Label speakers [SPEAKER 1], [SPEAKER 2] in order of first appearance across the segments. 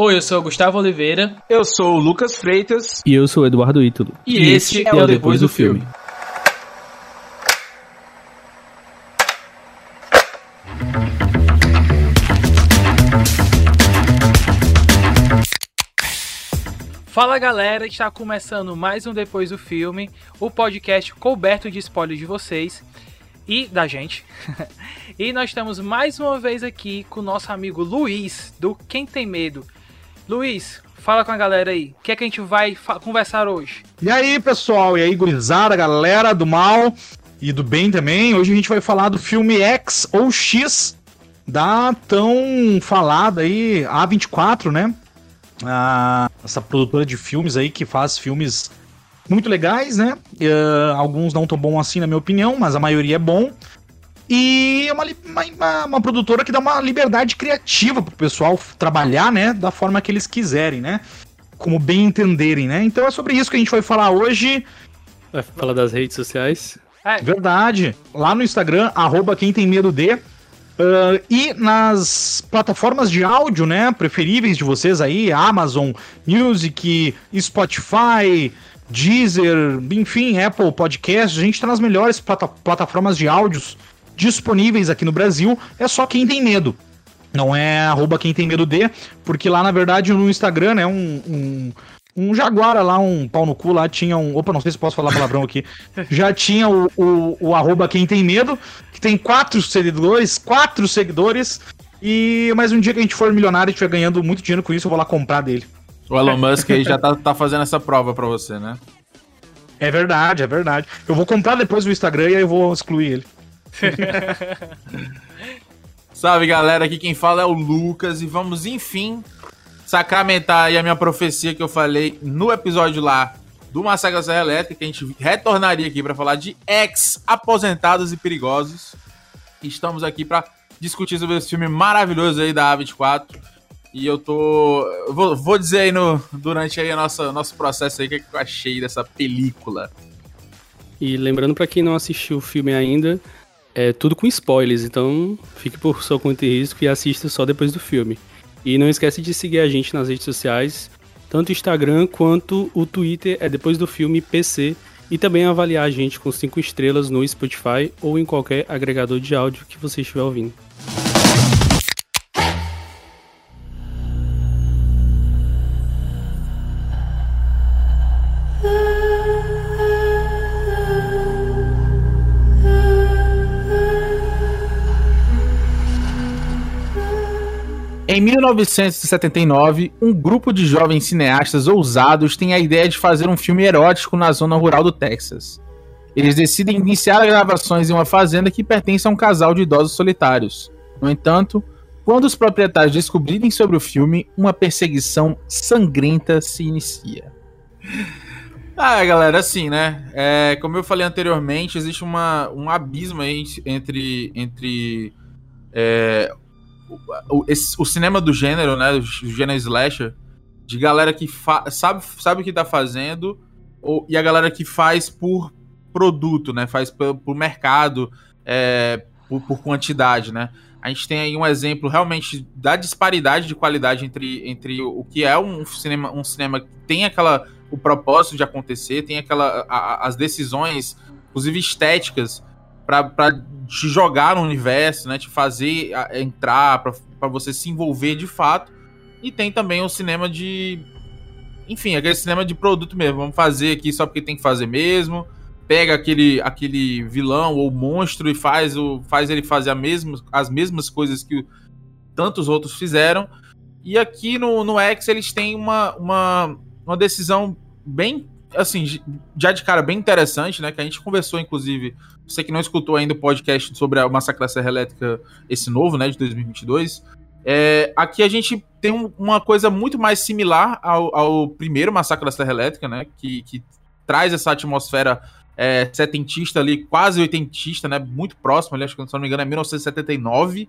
[SPEAKER 1] Oi, eu sou o Gustavo Oliveira.
[SPEAKER 2] Eu sou o Lucas Freitas.
[SPEAKER 3] E eu sou o Eduardo Ítalo.
[SPEAKER 1] E, e este é, é o Depois do Filme. Fala galera, está começando mais um Depois do Filme, o podcast coberto de spoilers de vocês e da gente. e nós estamos mais uma vez aqui com o nosso amigo Luiz, do Quem Tem Medo. Luiz, fala com a galera aí. O que é que a gente vai conversar hoje?
[SPEAKER 2] E aí, pessoal? E aí, gurizada, galera do mal e do bem também. Hoje a gente vai falar do filme X ou X da tão falada aí A24, né? Ah, essa produtora de filmes aí que faz filmes muito legais, né? Uh, alguns não tão bons assim, na minha opinião, mas a maioria é bom. E é uma, uma, uma, produtora que dá uma liberdade criativa pro pessoal trabalhar, né? Da forma que eles quiserem, né? Como bem entenderem, né? Então é sobre isso que a gente vai falar hoje.
[SPEAKER 3] Vai falar das redes sociais?
[SPEAKER 2] É. Verdade. Lá no Instagram, arroba quem tem medo de. Uh, e nas plataformas de áudio, né, preferíveis de vocês aí, Amazon Music, Spotify, Deezer, enfim, Apple Podcast, a gente está nas melhores plata plataformas de áudios disponíveis aqui no Brasil. É só quem tem medo. Não é arroba quem tem medo de, porque lá na verdade no Instagram, né, um, um, um Jaguara lá, um pau no cu lá, tinha um. Opa, não sei se posso falar palavrão aqui. Já tinha o, o, o arroba quem tem medo, que tem quatro seguidores, quatro seguidores. E mais um dia que a gente for milionário e estiver ganhando muito dinheiro com isso, eu vou lá comprar dele.
[SPEAKER 4] O Elon Musk aí já tá, tá fazendo essa prova pra você, né?
[SPEAKER 2] É verdade, é verdade. Eu vou comprar depois o Instagram e aí eu vou excluir ele.
[SPEAKER 4] Salve galera, aqui quem fala é o Lucas e vamos enfim sacramentar aí a minha profecia que eu falei no episódio lá do Massacre da Serra Elétrica, que a gente retornaria aqui para falar de ex-aposentados e perigosos. Estamos aqui para discutir sobre esse filme maravilhoso aí da A24. E eu tô. Vou, vou dizer aí no, durante aí o nosso, nosso processo aí o que, é que eu achei dessa película.
[SPEAKER 3] E lembrando para quem não assistiu o filme ainda, é tudo com spoilers, então fique por sua conta e risco e assista só depois do filme. E não esquece de seguir a gente nas redes sociais, tanto o Instagram quanto o Twitter é depois do filme PC e também avaliar a gente com 5 estrelas no Spotify ou em qualquer agregador de áudio que você estiver ouvindo.
[SPEAKER 4] Em 1979, um grupo de jovens cineastas ousados tem a ideia de fazer um filme erótico na zona rural do Texas. Eles decidem iniciar as gravações em uma fazenda que pertence a um casal de idosos solitários. No entanto, quando os proprietários descobrirem sobre o filme, uma perseguição sangrenta se inicia. Ah, galera, assim, né? É, como eu falei anteriormente, existe uma, um abismo entre, entre é, o, esse, o cinema do gênero, né? O gênero slasher, de galera que sabe, sabe o que tá fazendo, ou, e a galera que faz por produto, né? Faz por, mercado, é, por, por, quantidade, né? A gente tem aí um exemplo realmente da disparidade de qualidade entre, entre o que é um cinema, um cinema que tem aquela o propósito de acontecer, tem aquela a, as decisões, inclusive estéticas, para te jogar no universo, né? Te fazer entrar, para você se envolver de fato. E tem também o cinema de. Enfim, aquele cinema de produto mesmo. Vamos fazer aqui só porque tem que fazer mesmo. Pega aquele, aquele vilão ou monstro e faz, o, faz ele fazer a mesma, as mesmas coisas que tantos outros fizeram. E aqui no, no X eles têm uma, uma, uma decisão bem assim, já de cara bem interessante, né? Que a gente conversou, inclusive, você que não escutou ainda o podcast sobre a Massacre da Serra Elétrica, esse novo, né, de 2022. É, aqui a gente tem um, uma coisa muito mais similar ao, ao, primeiro Massacre da Serra Elétrica, né? Que, que traz essa atmosfera é, setentista ali, quase oitentista, né? Muito próximo ali, acho que se não me engano é 1979.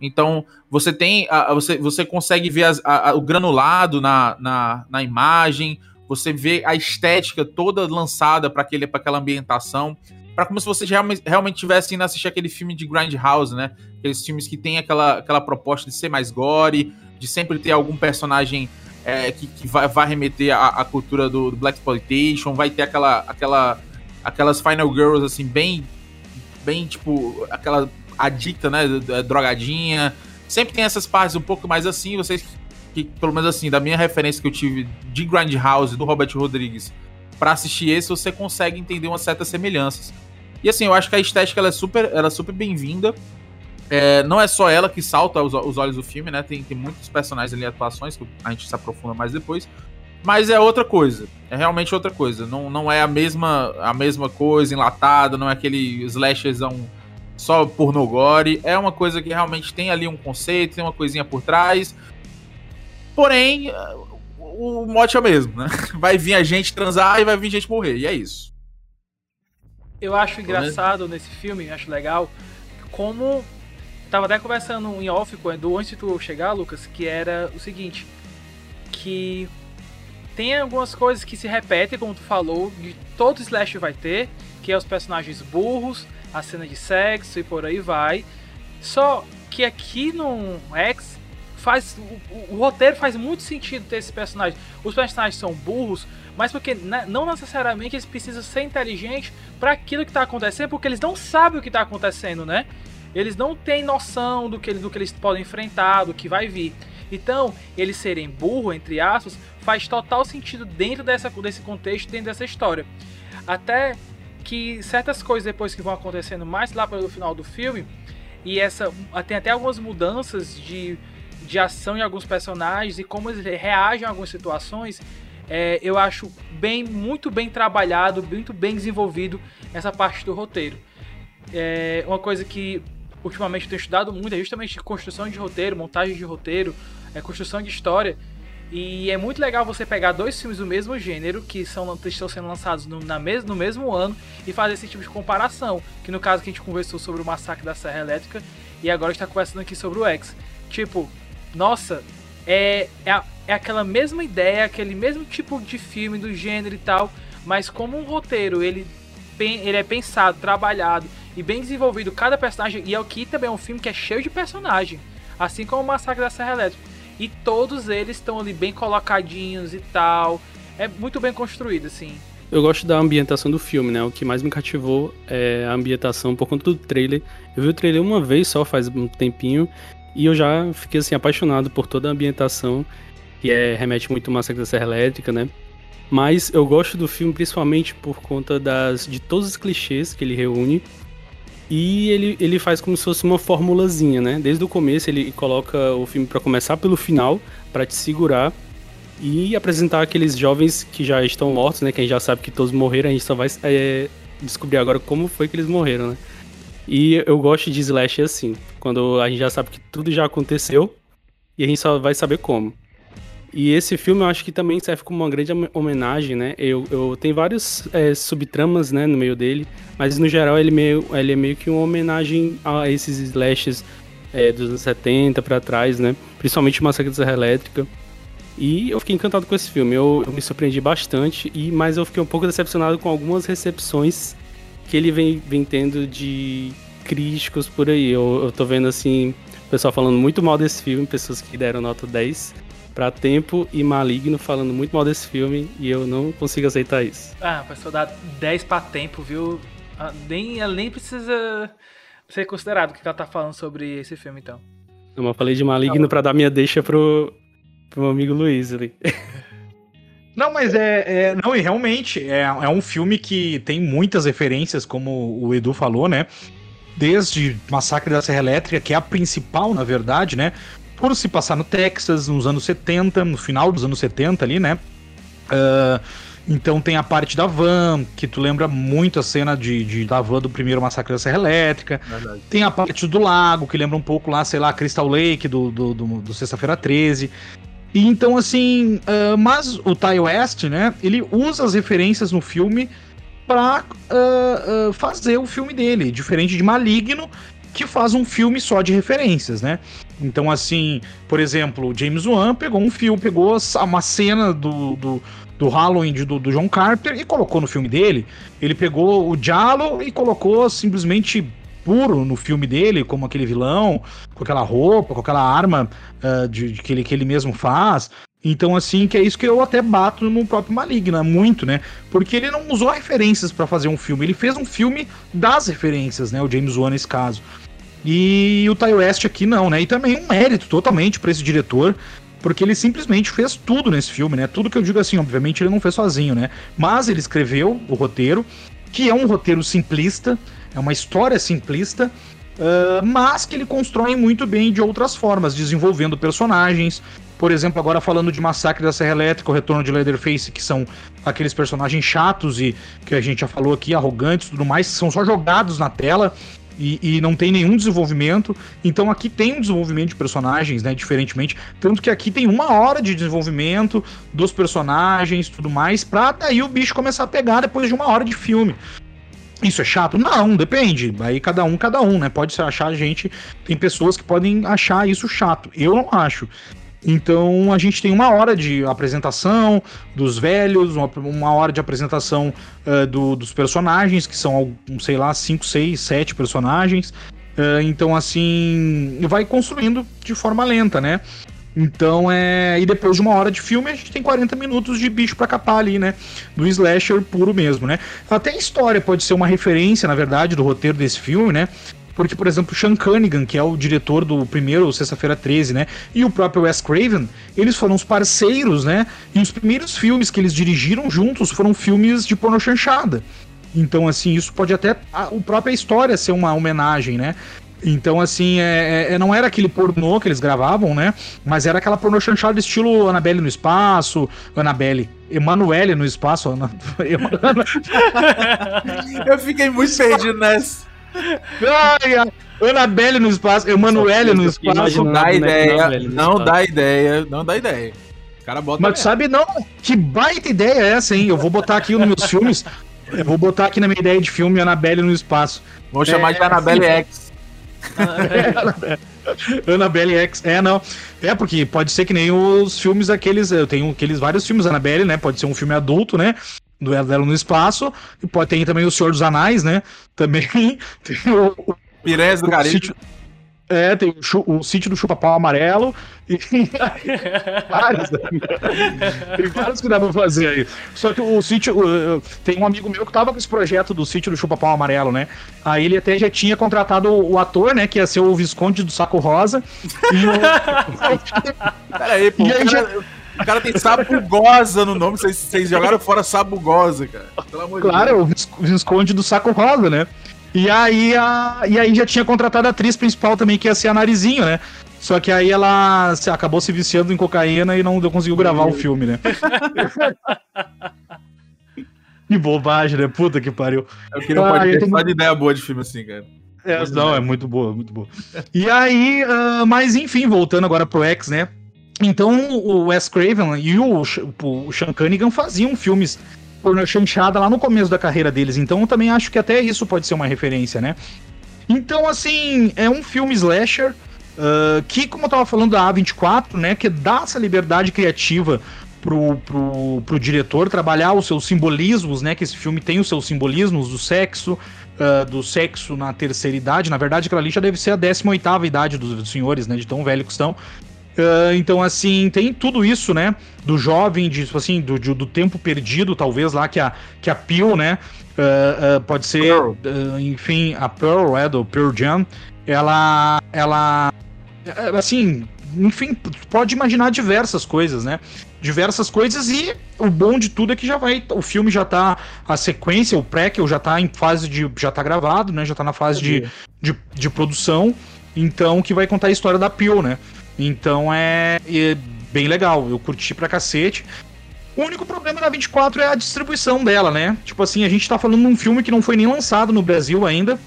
[SPEAKER 4] Então, você tem. A, você, você consegue ver as, a, o granulado na, na, na imagem, você vê a estética toda lançada para aquela ambientação, para como se você realmente, tivesse indo assistir aquele filme de Grindhouse, né? Aqueles filmes que tem aquela, aquela proposta de ser mais gore, de sempre ter algum personagem é, que, que vai, vai, remeter à, à cultura do, do, Black Exploitation, vai ter aquela, aquela, aquelas Final Girls, assim, bem, bem, tipo, aquela adicta, né, drogadinha. Sempre tem essas partes um pouco mais assim, vocês que, pelo menos assim, da minha referência que eu tive de Grindhouse, do Robert Rodrigues, para assistir esse, você consegue entender umas certas semelhanças. E assim, eu acho que a estética ela é super, ela é super bem-vinda. É, não é só ela que salta os, os, olhos do filme, né? Tem, tem muitos personagens ali, atuações, que a gente se aprofunda mais depois. Mas é outra coisa. É realmente outra coisa. Não, não é a mesma, a mesma coisa, enlatada, não é aquele slashezão só pornogore. É uma coisa que realmente tem ali um conceito, tem uma coisinha por trás. Porém, o mote é o mesmo, né? Vai vir a gente transar e vai vir gente morrer. E é isso.
[SPEAKER 1] Eu acho engraçado nesse filme, acho legal, como Tava até conversando em off com o Edu antes de tu chegar, Lucas, que era o seguinte: que tem algumas coisas que se repetem, como tu falou, de todo slash vai ter, que é os personagens burros, a cena de sexo e por aí vai. Só que aqui no X faz o, o, roteiro faz muito sentido ter esses personagens. Os personagens são burros, mas porque né, não necessariamente eles precisam ser inteligentes para aquilo que está acontecendo, porque eles não sabem o que está acontecendo, né? Eles não têm noção do que, do que eles podem enfrentar, do que vai vir. Então, eles serem burro, entre aspas, faz total sentido dentro dessa, desse contexto, dentro dessa história. Até que certas coisas depois que vão acontecendo mais lá pelo final do filme, e essa tem até algumas mudanças de, de ação em alguns personagens e como eles reagem a algumas situações, é, eu acho bem, muito bem trabalhado, muito bem desenvolvido essa parte do roteiro. É uma coisa que ultimamente eu tenho estudado muito é justamente construção de roteiro, montagem de roteiro, é, construção de história. E é muito legal você pegar dois filmes do mesmo gênero, que são, estão sendo lançados no, na mes, no mesmo ano, e fazer esse tipo de comparação. Que no caso que a gente conversou sobre o Massacre da Serra Elétrica, e agora está conversando aqui sobre o X. Tipo, nossa, é, é, é aquela mesma ideia, aquele mesmo tipo de filme do gênero e tal, mas como um roteiro, ele, ele é pensado, trabalhado, e bem desenvolvido cada personagem. E aqui também é um filme que é cheio de personagem, assim como o Massacre da Serra Elétrica. E todos eles estão ali bem colocadinhos e tal. É muito bem construído, assim.
[SPEAKER 3] Eu gosto da ambientação do filme, né? O que mais me cativou é a ambientação por conta do trailer. Eu vi o trailer uma vez só, faz um tempinho, e eu já fiquei assim apaixonado por toda a ambientação, que é remete muito ao Massacre da Serra Elétrica, né? Mas eu gosto do filme principalmente por conta das de todos os clichês que ele reúne e ele, ele faz como se fosse uma formulazinha, né? Desde o começo ele coloca o filme para começar pelo final, para te segurar e apresentar aqueles jovens que já estão mortos, né? Que a gente já sabe que todos morreram, a gente só vai é, descobrir agora como foi que eles morreram, né? E eu gosto de slash assim, quando a gente já sabe que tudo já aconteceu e a gente só vai saber como. E esse filme eu acho que também serve como uma grande homenagem, né? Eu, eu tem vários é, subtramas, né, no meio dele, mas no geral ele, meio, ele é meio que uma homenagem a esses slashes é, dos anos 70 para trás, né? Principalmente Massacre da Serra Elétrica. E eu fiquei encantado com esse filme, eu, eu, me surpreendi bastante, e mas eu fiquei um pouco decepcionado com algumas recepções que ele vem, vem tendo de críticos por aí. Eu, eu tô vendo assim, o pessoal falando muito mal desse filme, pessoas que deram nota 10 para Tempo e Maligno falando muito mal desse filme e eu não consigo aceitar isso.
[SPEAKER 1] Ah, a pessoa dá 10 para Tempo, viu? Ah, nem, ela nem precisa ser considerado o que ela tá falando sobre esse filme, então.
[SPEAKER 3] Não, eu falei de Maligno para dar minha deixa pro, pro meu amigo Luiz ali.
[SPEAKER 2] Não, mas é, é, Não, e realmente é, é um filme que tem muitas referências, como o Edu falou, né? Desde Massacre da Serra Elétrica, que é a principal, na verdade, né? por se passar no Texas, nos anos 70, no final dos anos 70 ali, né? Uh, então tem a parte da van, que tu lembra muito a cena de, de da van do primeiro massacre da Serra Elétrica. Verdade. Tem a parte do lago, que lembra um pouco lá, sei lá, Crystal Lake do, do, do, do Sexta-feira 13. E então, assim, uh, mas o Ty West, né, ele usa as referências no filme pra uh, uh, fazer o filme dele, diferente de Maligno, que faz um filme só de referências, né? Então, assim, por exemplo, James Wan pegou um filme, pegou uma cena do, do, do Halloween do, do John Carter e colocou no filme dele. Ele pegou o Diallo e colocou simplesmente puro no filme dele, como aquele vilão, com aquela roupa, com aquela arma uh, de, de, que, ele, que ele mesmo faz. Então, assim, que é isso que eu até bato no próprio Maligna, muito, né? Porque ele não usou referências para fazer um filme, ele fez um filme das referências, né? O James Wan nesse caso. E o Ty West aqui não, né? E também um mérito totalmente para esse diretor, porque ele simplesmente fez tudo nesse filme, né? Tudo que eu digo assim, obviamente ele não fez sozinho, né? Mas ele escreveu o roteiro, que é um roteiro simplista, é uma história simplista, uh, mas que ele constrói muito bem de outras formas, desenvolvendo personagens, por exemplo, agora falando de Massacre da Serra Elétrica, o Retorno de Leatherface, que são aqueles personagens chatos e que a gente já falou aqui, arrogantes e tudo mais, que são só jogados na tela. E, e, não tem nenhum desenvolvimento. Então aqui tem um desenvolvimento de personagens, né? Diferentemente. Tanto que aqui tem uma hora de desenvolvimento dos personagens tudo mais, pra daí o bicho começar a pegar depois de uma hora de filme. Isso é chato? Não, depende. Aí cada um, cada um, né? Pode se achar gente. Tem pessoas que podem achar isso chato. Eu não acho. Então a gente tem uma hora de apresentação dos velhos, uma, uma hora de apresentação uh, do, dos personagens, que são, sei lá, 5, 6, 7 personagens. Uh, então, assim, vai construindo de forma lenta, né? Então é. E depois de uma hora de filme, a gente tem 40 minutos de bicho pra capar ali, né? Do slasher puro mesmo, né? Até a história pode ser uma referência, na verdade, do roteiro desse filme, né? Porque, por exemplo, Sean Cunningham, que é o diretor do primeiro Sexta-feira 13, né? E o próprio Wes Craven, eles foram os parceiros, né? E os primeiros filmes que eles dirigiram juntos foram filmes de porno chanchada. Então, assim, isso pode até. A, a própria história ser uma homenagem, né? Então, assim, é, é, é não era aquele pornô que eles gravavam, né? Mas era aquela pornô chanchada estilo Annabelle no espaço, Annabelle, Emanuele no espaço.
[SPEAKER 4] Eu fiquei muito perdido nessa.
[SPEAKER 2] Ai, Annabelle no espaço, Emanuele no espaço.
[SPEAKER 4] Não dá ideia, não dá ideia, não dá ideia.
[SPEAKER 2] O cara bota Mas sabe não, que baita ideia é essa, hein? Eu vou botar aqui nos meus filmes, eu vou botar aqui na minha ideia de filme Annabelle no espaço.
[SPEAKER 4] É, chamar de Annabelle X.
[SPEAKER 2] Annabelle X, é, não. É, porque pode ser que nem os filmes aqueles. Eu tenho aqueles vários filmes Annabelle, né? Pode ser um filme adulto, né? Duelo dela no espaço. E pode ter também o Senhor dos Anais, né? Também tem o. o
[SPEAKER 4] Piranhas do Caribe.
[SPEAKER 2] É, tem o, o sítio do Chupa-Pau Amarelo. E vários, né? Tem vários que dá pra fazer aí. Só que o sítio. Uh, tem um amigo meu que tava com esse projeto do sítio do Chupa-Pau Amarelo, né? Aí ele até já tinha contratado o, o, ator, né? Que ia ser o Visconde do Saco Rosa. E
[SPEAKER 4] o... Peraí, pô. E aí já... O cara tem Sabugosa no nome, vocês, vocês jogaram fora Sabugosa, cara.
[SPEAKER 2] Pelo amor claro, de Deus. o Visconde do Saco Rosa, né? E aí, a, e aí já tinha contratado a atriz principal também, que ia ser a Narizinho, né? Só que aí ela se, acabou se viciando em cocaína e não conseguiu gravar o filme, né? que bobagem, né? Puta que pariu.
[SPEAKER 4] Eu queria um podcast só de ideia boa de filme assim, cara.
[SPEAKER 2] É, não, é muito boa, muito boa. E aí, uh, mas enfim, voltando agora pro X, né? Então o Wes Craven e o, o Sean Cunningham faziam filmes por chanchada lá no começo da carreira deles. Então eu também acho que até isso pode ser uma referência, né? Então, assim, é um filme slasher uh, que, como eu tava falando da A24, né, que dá essa liberdade criativa pro, pro, pro diretor trabalhar os seus simbolismos, né, que esse filme tem os seus simbolismos do sexo, uh, do sexo na terceira idade. Na verdade, aquela ali já deve ser a 18ª idade dos senhores, né, de tão velho que estão. Uh, então, assim, tem tudo isso, né? Do jovem, de, tipo assim, do, do tempo perdido, talvez, lá que a, que a Peel, né? Uh, uh, pode ser, enfim, a Pearl, é, do Pearl Jam, ela, ela, assim, enfim, pode imaginar diversas coisas, né? Diversas coisas e o bom de tudo é que já vai, o filme já tá, a sequência, o pré que já tá em fase de, já tá gravado, né? Já tá na fase de, de, de produção, então que vai contar a história da Peel, né? Então é, é bem legal, eu curti pra cacete. O único problema da 24 é a distribuição dela, né? Tipo assim, a gente tá falando de um filme que não foi nem lançado no Brasil ainda.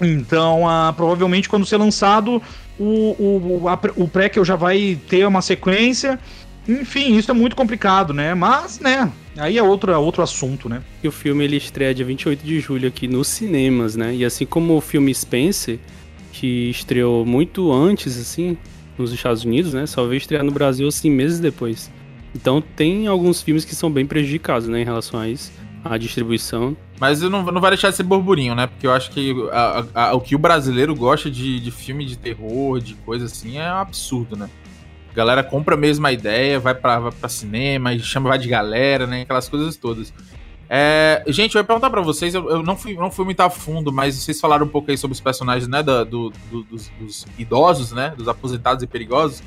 [SPEAKER 2] Então, uh, provavelmente quando ser lançado, o, o, o prequel já vai ter uma sequência. Enfim, isso é muito complicado, né? Mas, né, aí é outro, outro assunto, né?
[SPEAKER 3] E o filme ele estreia dia 28 de julho aqui nos cinemas, né? E assim como o filme Spencer, que estreou muito antes, assim, nos Estados Unidos, né? Só veio estrear no Brasil assim meses depois. Então tem alguns filmes que são bem prejudicados, né, em relação a isso. a distribuição.
[SPEAKER 4] Mas não, não vai deixar de ser burburinho, né? Porque eu acho que a, a, o que o brasileiro gosta de, de filme de terror, de coisa assim, é um absurdo, né? A galera compra mesmo a ideia, vai pra, vai pra cinema, chama vai de galera, né? Aquelas coisas todas. É, gente, eu ia perguntar pra vocês, eu, eu, não, fui, não fui muito a fundo, mas vocês falaram um pouco aí sobre os personagens, né? Da, do, do, dos, dos, idosos, né? Dos aposentados e perigosos.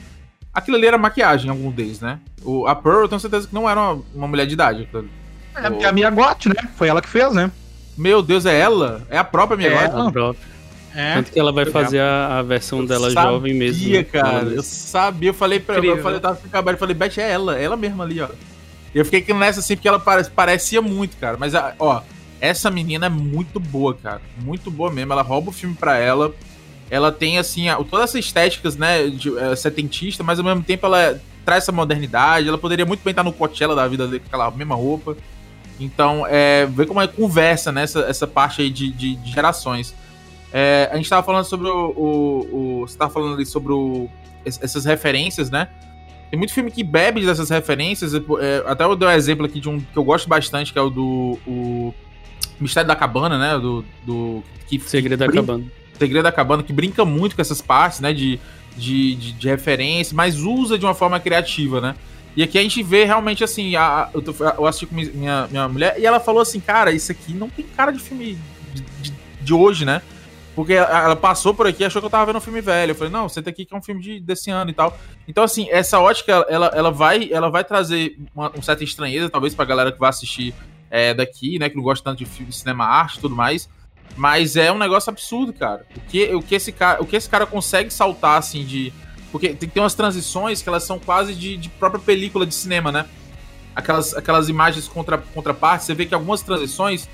[SPEAKER 4] Aquilo ali era maquiagem, algum deles, né? O, a Pearl, eu tenho certeza que não era uma, uma mulher de idade.
[SPEAKER 2] É, porque a Mia Gott, né? Foi ela que fez, né?
[SPEAKER 4] Meu Deus, é ela? É a própria Mia
[SPEAKER 3] é
[SPEAKER 4] Gott?
[SPEAKER 3] A própria. É. Tanto que ela vai fazer a, a versão eu dela sabia, jovem mesmo.
[SPEAKER 4] Né? cara. Eu sabia, eu falei pra ela, eu falei, eu tava eu falei, Beth, é ela, é ela mesma ali, ó. Eu fiquei nessa assim, porque ela parecia muito, cara. Mas, ó, essa menina é muito boa, cara. Muito boa mesmo. Ela rouba o filme pra ela. Ela tem, assim, todas essas estéticas, né, de, é, setentista, mas ao mesmo tempo ela traz essa modernidade. Ela poderia muito bem estar no Coachella da vida dele com aquela mesma roupa. Então, é, vê como é conversa, né, essa, essa parte aí de, de, de gerações. É, a gente tava falando sobre o, o, o. Você tava falando ali sobre o, essas referências, né? Tem muito filme que bebe dessas referências. É, até eu dei um exemplo aqui de um que eu gosto bastante, que é o do o Mistério da Cabana, né? Do. do
[SPEAKER 3] que, Segredo da Cabana.
[SPEAKER 4] Segredo da Cabana, que brinca muito com essas partes, né? De, de, de, de referência, mas usa de uma forma criativa, né? E aqui a gente vê realmente assim, a, eu, tô, eu assisti com minha, minha mulher e ela falou assim, cara, isso aqui não tem cara de filme de, de, de hoje, né? Porque ela passou por aqui e achou que eu tava vendo um filme velho. Eu falei, não, senta aqui que é um filme de, desse ano e tal. Então, assim, essa ótica, ela, ela, vai, ela vai trazer uma, uma certa estranheza, talvez pra galera que vai assistir é, daqui, né? Que não gosta tanto de filme, cinema arte e tudo mais. Mas é um negócio absurdo, cara. O que, o que, esse, cara, o que esse cara consegue saltar, assim, de. Porque tem ter umas transições que elas são quase de, de própria película de cinema, né? Aquelas, aquelas imagens contra, contrapartes, você vê que algumas transições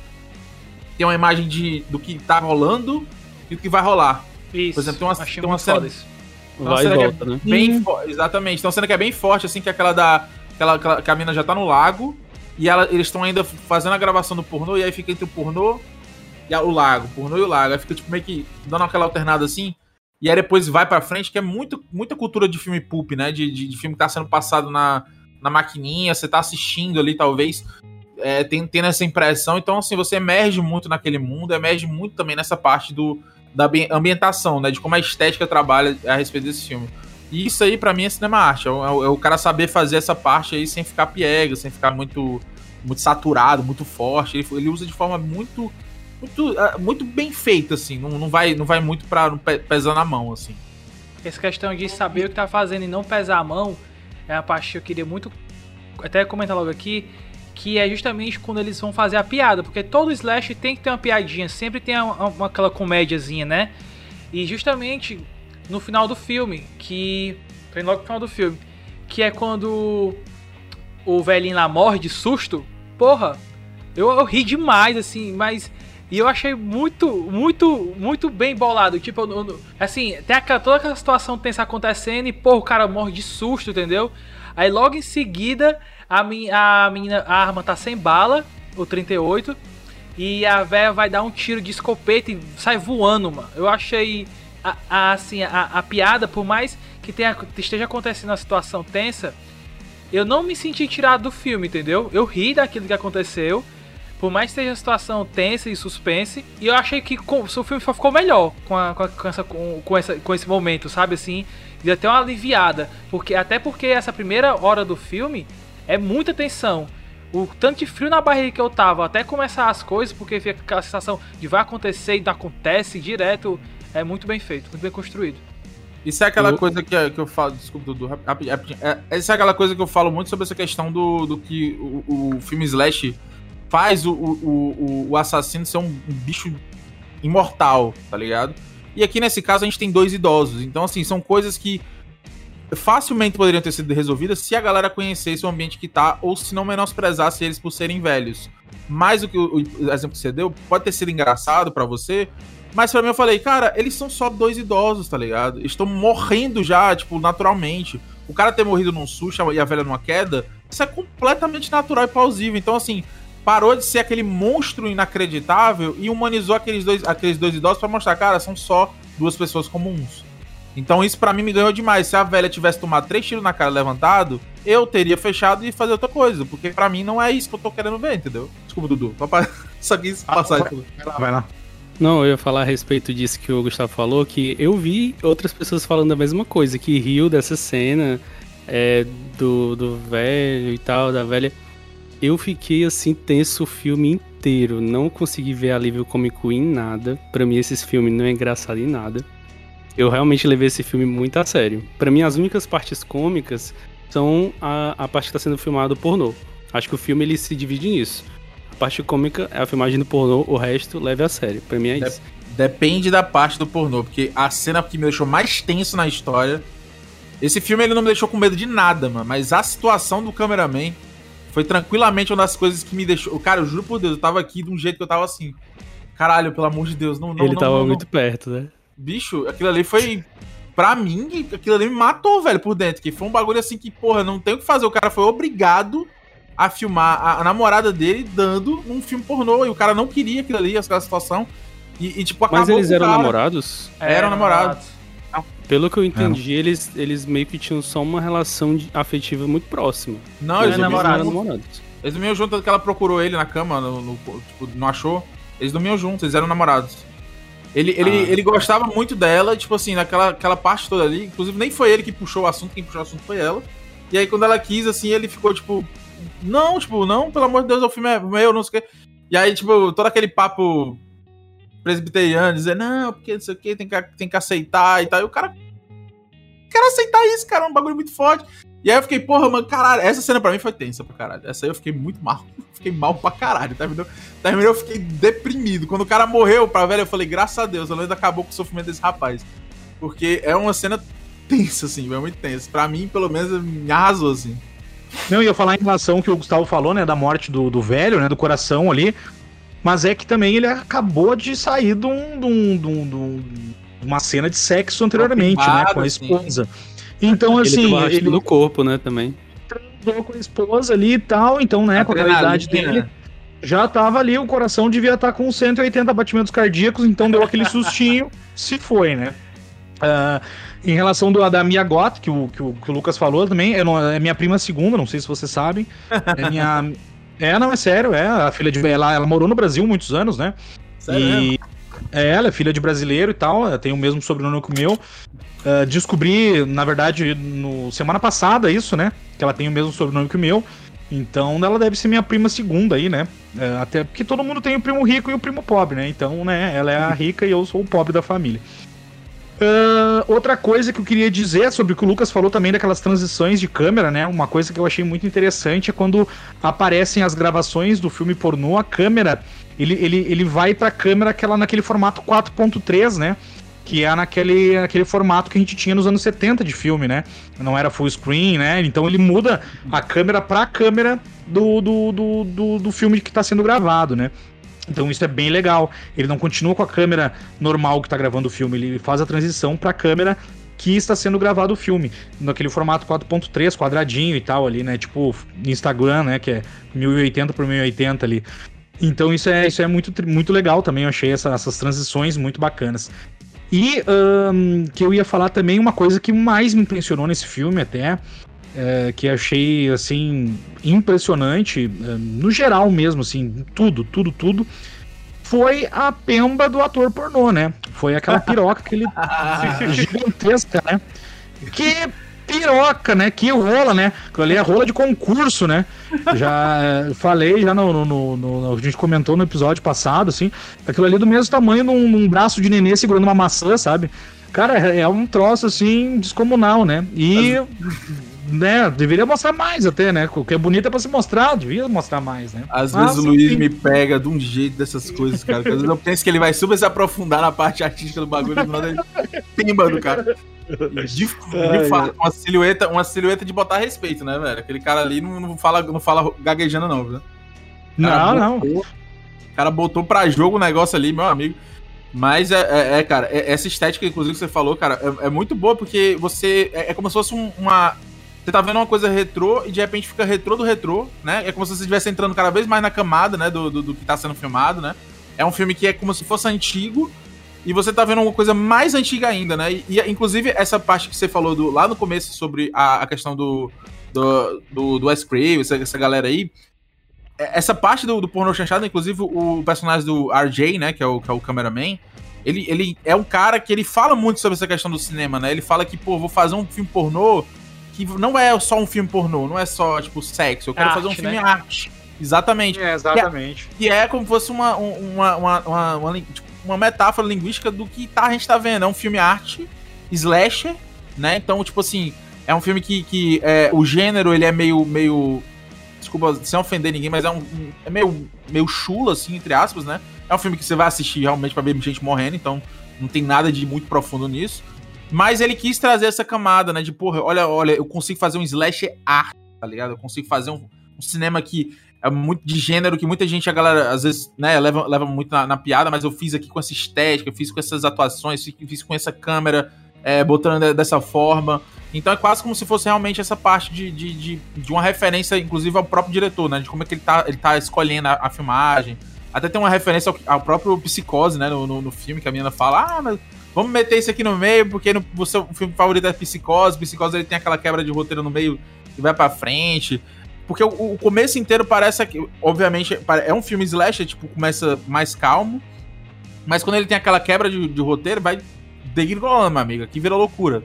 [SPEAKER 4] tem uma imagem de, do que tá rolando e o que vai rolar.
[SPEAKER 1] Isso.
[SPEAKER 4] Por exemplo, tem uma, tem uma cena.
[SPEAKER 3] Vai e volta, é né?
[SPEAKER 4] Bem Exatamente. Tem uma cena que é bem forte, assim, que é aquela da. Aquela, aquela, que a mina já tá no lago. E ela, eles estão ainda fazendo a gravação do pornô, e aí fica entre o pornô e a, o lago. pornô e o lago. Aí fica, tipo, meio que dando aquela alternada assim. E aí depois vai pra frente, que é muito, muita cultura de filme poop, né? De, de, de filme que tá sendo passado na, na maquininha, você tá assistindo ali, talvez é, tem, tendo essa impressão. Então, assim, você emerge muito naquele mundo, emerge muito também nessa parte do, da ambientação, né? De como a estética trabalha a respeito desse filme. E isso aí, para mim, é cinema arte. É o, é o, cara saber fazer essa parte aí sem ficar piega, sem ficar muito, muito saturado, muito forte. Ele, ele usa de forma muito. Muito, ah, muito bem feita, assim. Não, não, vai, não vai muito pra pesar na mão, assim.
[SPEAKER 1] Essa questão de saber o que tá fazendo e não pesar a mão é a parte que eu queria muito até comentar logo aqui que é justamente quando eles vão fazer a piada, porque todo slash tem que ter uma piadinha, sempre tem uma, uma, aquela comédiazinha, né? E justamente no final do filme, que. Vem logo no final do filme, que é quando o velhinho lá morre de susto, porra, eu, eu ri demais, assim, mas. E eu achei muito, muito, muito bem bolado. Tipo, eu, eu, assim, tem aquela, toda aquela situação tensa acontecendo e, porra, o cara morre de susto, entendeu? Aí logo em seguida a, mi, a menina, a arma tá sem bala, o 38, e a véia vai dar um tiro de escopeta e sai voando, mano. Eu achei a, a assim, a, a, piada, por mais que tenha, esteja acontecendo uma situação tensa, eu não me senti tirado do filme, entendeu? Eu ri daquilo que aconteceu. Por mais que esteja a situação tensa e suspense, e eu achei que com, o filme só ficou melhor com, a, com, a, com, essa, com, essa, com esse momento, sabe assim? E até uma aliviada. Porque, até porque essa primeira hora do filme é muita tensão. O tanto de frio na barriga que eu tava até começar as coisas, porque fica aquela sensação de vai acontecer e acontece direto, é muito bem feito, muito bem construído.
[SPEAKER 4] Isso é aquela eu... coisa que, que eu falo, desculpa, Dudu, rapidinho, rapidinho. É, isso é aquela coisa que eu falo muito sobre essa questão do, do que o, o filme Slash faz o, o, o, o assassino ser um, um bicho imortal, tá ligado? E aqui nesse caso a gente tem dois idosos, então assim, são coisas que facilmente poderiam ter sido resolvidas se a galera conhecesse o ambiente que tá, ou se não menosprezasse eles por serem velhos. Mas o que o, o exemplo que você deu pode ter sido engraçado para você, mas para mim eu falei, cara, eles são só dois idosos, tá ligado? Estão morrendo já, tipo, naturalmente. O cara ter morrido num susto e a velha numa queda, isso é completamente natural e plausível. Então, assim, parou de ser aquele monstro inacreditável e humanizou aqueles dois, aqueles dois idosos para mostrar, cara, são só duas pessoas comuns. Então isso pra mim me ganhou demais. Se a velha tivesse tomado três tiros na cara levantado, eu teria fechado e fazer outra coisa. Porque pra mim não é isso que eu tô querendo ver, entendeu? Desculpa, Dudu. Papai, só quis passar isso.
[SPEAKER 2] Vai lá, vai lá.
[SPEAKER 3] Não, eu ia falar a respeito disso que o Gustavo falou, que eu vi outras pessoas falando a mesma coisa, que riu dessa cena é, do, do velho e tal, da velha. Eu fiquei assim tenso o filme inteiro, não consegui ver alívio cômico em nada. Pra mim, esses filmes não é engraçado em nada. Eu realmente levei esse filme muito a sério. Pra mim, as únicas partes cômicas são a, a parte que tá sendo filmado pornô. Acho que o filme ele se divide nisso. A parte cômica é a filmagem do pornô, o resto leve a sério. Pra mim é
[SPEAKER 4] Dep-
[SPEAKER 3] isso.
[SPEAKER 4] Depende da parte do pornô, porque a cena que me deixou mais tenso na história. Esse filme ele não me deixou com medo de nada, mano. Mas a situação do cameraman foi tranquilamente uma das coisas que me deixou. Cara, eu juro por Deus, eu tava aqui de um jeito que eu tava assim. Caralho, pelo amor de Deus, não, não
[SPEAKER 3] ele
[SPEAKER 4] não,
[SPEAKER 3] tava
[SPEAKER 4] não.
[SPEAKER 3] muito perto, né?
[SPEAKER 4] Bicho, aquilo ali foi. Pra mim, aquilo ali me matou, velho, por dentro. Que foi um bagulho assim que, porra, não tem o que fazer. O cara foi obrigado a filmar a, a namorada dele dando um filme pornô. E o cara não queria aquilo ali, aquela situação. E, e, tipo, acabou
[SPEAKER 3] Mas eles eram namorados?
[SPEAKER 4] Eram namorados.
[SPEAKER 3] Pelo que eu entendi, eles, eles meio que tinham só uma relação de- afetiva muito próxima.
[SPEAKER 4] Não, eles
[SPEAKER 1] é
[SPEAKER 4] dormiam
[SPEAKER 1] namorado.
[SPEAKER 3] eram namorados.
[SPEAKER 4] Eles dormiam juntos, tanto que ela procurou ele na cama, no, no- tipo, não achou. Eles dormiam juntos, eles eram namorados. Ele, ele,
[SPEAKER 1] Ah,
[SPEAKER 4] ele gostava muito dela, tipo assim, naquela aquela parte toda ali. Inclusive, nem foi ele que puxou o assunto, quem puxou o assunto foi ela. E aí, quando ela quis, assim, ele ficou tipo. Não, tipo, não, pelo amor de Deus, o filme é meu, não sei o quê. E aí, tipo, todo aquele papo presbiteriano, dizer, não, porque não sei o quê, tem que, tem que aceitar e tal. E o cara. Quero aceitar isso, cara, é um bagulho muito forte. E aí eu fiquei, porra, mano, caralho, essa cena pra mim foi tensa pra caralho. Essa aí eu fiquei muito mal. Fiquei mal pra caralho, terminou, terminou eu fiquei deprimido. Quando o cara morreu pra velha, eu falei, graças a Deus, ela ainda acabou com o sofrimento desse rapaz. Porque é uma cena tensa, assim, é muito tensa. Pra mim, pelo menos, me arrasou, assim.
[SPEAKER 2] Não, ia falar em relação ao que o Gustavo falou, né, da morte do, do velho, né, do coração ali. Mas é que também ele acabou de sair de, um, de, um- de um- de um- uma cena de sexo anteriormente, né, com a
[SPEAKER 4] assim.
[SPEAKER 2] esposa. Então,
[SPEAKER 3] ele
[SPEAKER 2] assim,
[SPEAKER 3] arrastando
[SPEAKER 2] ele
[SPEAKER 3] no corpo, né, também.
[SPEAKER 2] transou com a esposa ali e tal, então, né, com aquela idade dele, já tava ali, o coração devia estar com 180 batimentos cardíacos, então deu aquele sustinho, se foi, né? Ah, em relação do, da Mia Goth, que o, que, o, que o Lucas falou também, não- é minha prima segunda, não sei se vocês sabem. É minha. É, não, é sério, é. A filha de. Ela, ela morou no Brasil muitos anos, né?
[SPEAKER 4] Sério
[SPEAKER 2] e é, ela é filha de brasileiro e tal, ela tem o mesmo sobrenome que o meu. Ah, descobri, na verdade, no semana passada isso, né? Que ela tem o mesmo sobrenome que o meu. Então ela deve ser minha prima segunda aí, né? É, até porque todo mundo tem o primo rico e o primo pobre, né? Então, né, ela é a rica e eu sou o pobre da família. Ah, outra coisa que eu queria dizer sobre o que o Lucas falou também daquelas transições de câmera, né? Uma coisa que eu achei muito interessante é quando aparecem as gravações do filme pornô, a câmera, ele, ele, ele vai pra câmera aquela naquele formato 4.3, né? Que é naquele, naquele formato que a gente tinha nos anos 70 de filme, né? Não era full screen, né? Então ele muda a câmera pra câmera do, do, do, do, do filme que tá sendo gravado, né? Então isso é bem legal. Ele não continua com a câmera normal que tá gravando o filme, ele faz a transição pra câmera que está sendo gravado o filme, naquele formato 4.3, quadradinho e tal ali, né? Tipo Instagram, né, que é 1080 por 1080 ali. Então isso é, isso é muito, muito legal também, eu achei essa- essas transições muito bacanas. E ahn, que eu ia falar também uma coisa que mais me impressionou nesse filme até, é, que achei assim impressionante, é, no geral mesmo, assim, tudo, tudo, tudo, foi a pemba do ator pornô, né? Foi aquela piroca que ele gigantesca, né? Que piroca, né? Que rola, né? Aquilo ali é rola de concurso, né? Já eh, falei, já no, no- no- A gente comentou no episódio passado, assim. Aquilo ali é do mesmo tamanho num, num braço de nenê segurando uma maçã, sabe? Cara, é é um troço assim descomunal, né? E. Né, deveria mostrar mais até, né? O que é bonito é pra se mostrar, devia mostrar mais, né?
[SPEAKER 4] Às
[SPEAKER 2] Mas,
[SPEAKER 4] vezes o Luiz
[SPEAKER 2] enfim.
[SPEAKER 4] me pega de um jeito dessas coisas, cara. Às vezes eu penso que ele vai super se aprofundar na parte artística do bagulho, do nada ele pimba do cara. De, de fato, uma silhueta, uma silhueta de botar respeito, né, velho? Aquele cara ali não, não fala, não fala gaguejando, não, viu?
[SPEAKER 2] Não, não.
[SPEAKER 4] O cara botou pra jogo o negócio ali, meu amigo. Mas é, é- é, cara, é- essa estética, inclusive, que você falou, cara, é, é muito boa porque você. É, é como se fosse um- uma. Você tá vendo uma coisa retrô e de repente fica retrô do retrô, né? É como se você estivesse entrando cada vez mais na camada, né? Do, do, do que tá sendo filmado, né? É um filme que é como se fosse antigo e você tá vendo uma coisa mais antiga ainda, né? E, e, inclusive essa parte que você falou do, lá no começo sobre a, a questão do, do, do, do Wes Craven, essa, essa galera aí, é, essa parte do, do pornô chanchado, inclusive o personagem do RJ, né, que é o, que é o cameraman, ele, ele é um cara que ele fala muito sobre essa questão do cinema, né? Ele fala que, pô, vou fazer um filme pornô que não é só um filme pornô, não é só, tipo, sexo. Eu quero arte, fazer um filme né? arte. Exatamente.
[SPEAKER 2] É, exatamente.
[SPEAKER 4] E é, e é como se fosse uma, uma, uma, uma, uma tipo, uma metáfora linguística do que tá, a gente tá vendo. É um filme arte, slasher, né? Então, tipo assim, é um filme que, que é, o gênero ele é meio, meio. Desculpa, sem ofender ninguém, mas é um. É meio, meio chula, assim, entre aspas, né? É um filme que você vai assistir realmente pra ver gente morrendo, então não tem nada de muito profundo nisso. Mas ele quis trazer essa camada, né? De, porra, olha, olha, eu consigo fazer um slasher art, tá ligado? Eu consigo fazer um, um cinema que é muito de gênero que muita gente, a galera, às vezes, né, leva, leva muito na, na, piada, mas eu fiz aqui com essa estética, fiz com essas atuações, fiz com essa câmera, é, botando dessa forma. Então é quase como se fosse realmente essa parte de, de, de, de, uma referência, inclusive, ao próprio diretor, né? De como é que ele tá, ele tá escolhendo a, a filmagem. Até tem uma referência ao, ao, próprio Psicose, né? No, no, no, filme, que a menina fala, ah, mas vamos meter isso aqui no meio, porque no, o seu filme favorito é Psicose. Psicose ele tem aquela quebra de roteiro no meio que vai pra frente. Porque o, o, começo inteiro parece que, obviamente, é um filme slasher, tipo, começa mais calmo. Mas quando ele tem aquela quebra de, de roteiro, vai degringolando, minha amiga, que vira loucura.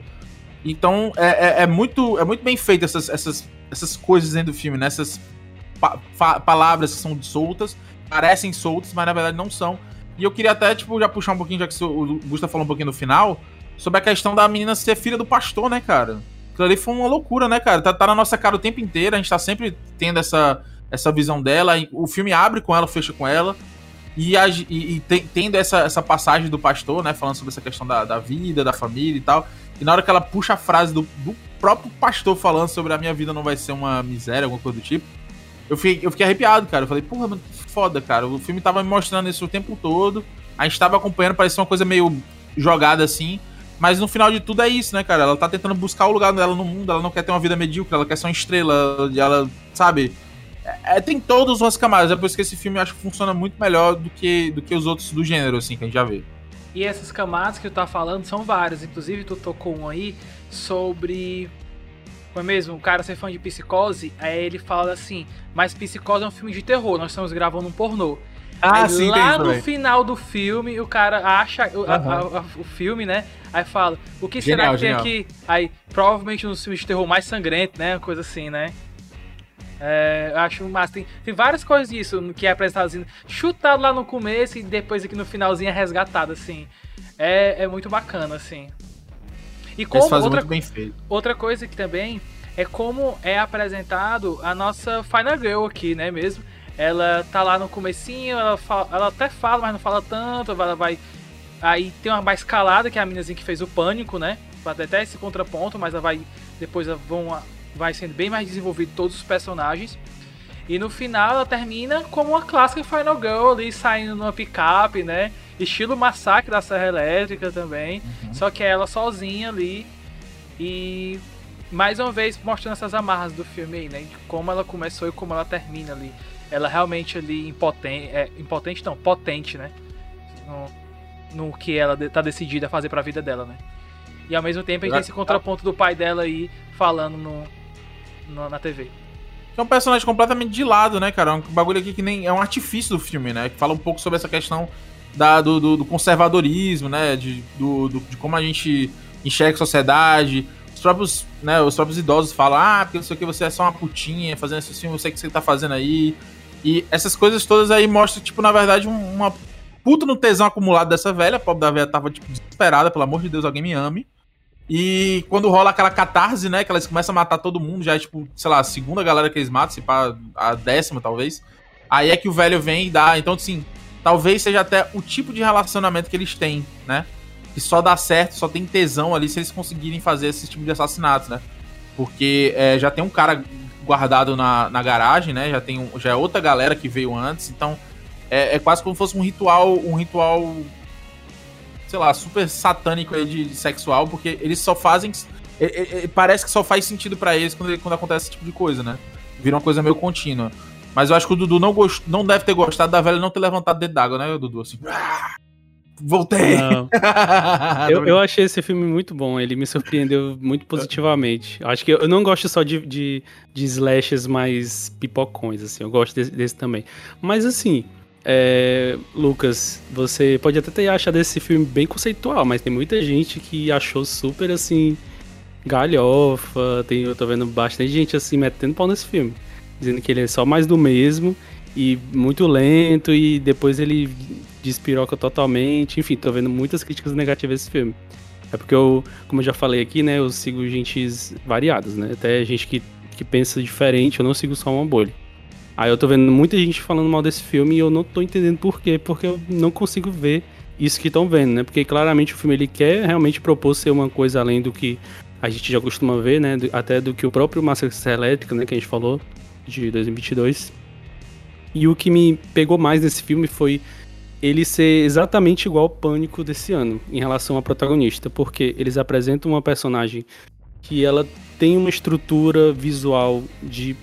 [SPEAKER 4] Então, é, é, é, muito, é muito bem feito essas, essas, essas coisas dentro do filme, né? Essas pa palavras que são soltas, parecem soltas, mas na verdade não são. E eu queria até, tipo, já puxar um pouquinho, já que o Gustavo falou um pouquinho no final, sobre a questão da menina ser filha do pastor, né, cara? Aquilo ali foi uma loucura, né, cara? Tá, tá, na nossa cara o tempo inteiro, a gente tá sempre tendo essa, essa visão dela. O filme abre com ela, fecha com ela. E, a, e, e tendo essa, essa passagem do pastor, né? Falando sobre essa questão da, da vida, da família e tal. E na hora que ela puxa a frase do, do próprio pastor falando sobre a minha vida não vai ser uma miséria, alguma coisa do tipo. Eu fiquei, eu fiquei arrepiado, cara. Eu falei, porra, mano, que foda, cara. O filme tava me mostrando isso o tempo todo. A gente tava acompanhando, parecia uma coisa meio jogada assim. Mas no final de tudo é isso, né, cara? Ela tá tentando buscar o lugar dela no mundo, ela não quer ter uma vida medíocre, ela quer ser uma estrela, ela, sabe? É, é, tem todas as camadas, é por isso que esse filme acho que funciona muito melhor do que, do que os outros do gênero, assim, que a gente já vê.
[SPEAKER 1] E essas camadas que tu tá falando são várias, inclusive tu tocou um aí sobre. Foi mesmo, o cara ser fã de psicose, aí ele fala assim, mas psicose é um filme de terror, nós estamos gravando um pornô. Ah, aí, sim, lá no também. final do filme, o cara acha uhum. a, a, a, o filme, né? Aí fala, o que genial, será que genial. tem aqui? Aí, provavelmente um filme de terror mais sangrento, né? Coisa assim, né? É, acho massa. Tem, tem várias coisas disso que é apresentado assim, chutado lá no começo e depois aqui no finalzinho é resgatado, assim. É, é muito bacana, assim.
[SPEAKER 4] E como outra,
[SPEAKER 1] outra coisa que também é como é apresentado a nossa Final Girl aqui, né, mesmo? Ela tá lá no comecinho, ela, fala, ela até fala, mas não fala tanto, ela vai Aí tem uma mais escalada, que é a minazinha que fez o pânico, né? Até esse contraponto, mas ela vai. Depois vão, vai sendo bem mais desenvolvido todos os personagens. E no final ela termina como uma clássica Final Girl ali saindo numa picape, né? Estilo Massacre da Serra Elétrica também. Uhum. Só que é ela sozinha ali. E mais uma vez mostrando essas amarras do filme aí, né? De como ela começou e como ela termina ali. Ela realmente ali impotente. É, impotente não, potente, né? No, no que ela tá decidida a fazer pra vida dela, né? E ao mesmo tempo a gente tem esse contraponto do pai dela aí falando no, no, na TV.
[SPEAKER 4] É um personagem completamente de lado, né, cara? É um bagulho aqui que nem. É um artifício do filme, né? Que fala um pouco sobre essa questão da, do, do, do conservadorismo, né? De, do, do, de como a gente enxerga a sociedade. Os próprios, né, os próprios idosos falam, ah, porque não sei o que, você é só uma putinha fazendo esse filme, eu sei o que você tá fazendo aí. E essas coisas todas aí mostram, tipo, na verdade, uma puto no tesão acumulado dessa velha. A pobre da velha tava, tipo, desesperada, pelo amor de Deus, alguém me ame. E quando rola aquela catarse, né, que elas começam a matar todo mundo, já é, tipo, sei lá, a segunda galera que eles matam, se pá, a décima, talvez. Aí é que o velho vem e dá. Então, assim, talvez seja até o tipo de relacionamento que eles têm, né? Que só dá certo, só tem tesão ali se eles conseguirem fazer esse tipo de assassinatos, né? Porque é, já tem um cara guardado na, na garagem, né? Já tem um, já é outra galera que veio antes, então é, é quase como se fosse um ritual, um ritual, sei lá, super satânico aí de, de sexual, porque eles só fazem. É, é, parece que só faz sentido para eles quando, quando acontece esse tipo de coisa, né? Vira uma coisa meio contínua. Mas eu acho que o Dudu não, gost, não deve ter gostado da velha não ter levantado dedo d'água, né, Dudu? Assim. Voltei.
[SPEAKER 3] Eu, eu achei esse filme muito bom, ele me surpreendeu muito positivamente. Acho que eu não gosto só de, de, de slashes mais pipocões, assim, eu gosto desse, desse também. Mas assim, é, Lucas, você pode até ter achado esse filme bem conceitual, mas tem muita gente que achou super assim galhofa. Tem, eu tô vendo bastante gente assim metendo pau nesse filme, dizendo que ele é só mais do mesmo e muito lento e depois ele despiroca totalmente. Enfim, tô vendo muitas críticas negativas a esse filme. É porque eu, como eu já falei aqui, né, eu sigo gente variadas, né? Até gente que, que pensa diferente, eu não sigo só uma bolha. Aí eu tô vendo muita gente falando mal desse filme e eu não tô entendendo por quê, porque eu não consigo ver isso que estão vendo, né? Porque claramente o filme ele quer realmente propor ser uma coisa além do que a gente já costuma ver, né? Até do que o próprio Master Elétrica, né, que a gente falou de 2022. E o que me pegou mais nesse filme foi ele ser exatamente igual ao Pânico desse ano em relação à protagonista, porque eles apresentam uma personagem que ela tem uma estrutura visual de,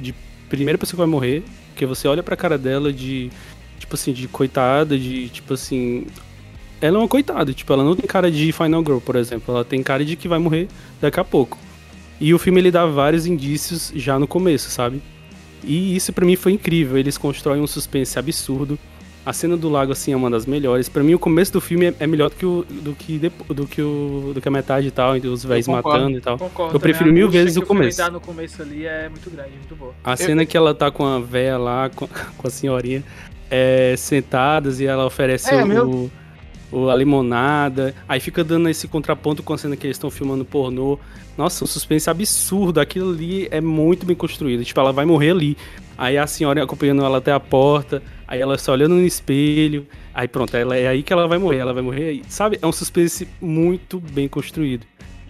[SPEAKER 3] de primeira pessoa que vai morrer, que você olha pra cara dela de, tipo assim, de coitada, de, tipo assim... Ela é uma coitada, tipo, ela não tem cara de Final Girl, por exemplo. Ela tem cara de que vai morrer daqui a pouco. E o filme, ele dá vários indícios já no começo, sabe? E isso para mim foi incrível. Eles constroem um suspense absurdo. A cena do lago, assim, é uma das melhores. Para mim, o começo do filme é, é melhor do que, o, do, que do, que o, do que a metade e tal, os velhos matando e tal. Concordo, eu prefiro mil vezes o começo.
[SPEAKER 1] A no começo ali é muito grande, muito boa.
[SPEAKER 3] A eu... cena que ela tá com a véia lá, com, com a senhorinha, é, sentadas e ela oferece é, o, meu... o, a limonada. Aí fica dando esse contraponto com a cena que eles estão filmando pornô. Nossa, um suspense absurdo. Aquilo ali é muito bem construído. Tipo, ela vai morrer ali. Aí a senhora acompanhando ela até a porta. Aí ela só olhando no espelho. Aí pronto, ela, é aí que ela vai morrer. Ela vai morrer aí. Sabe? É um suspense muito bem construído.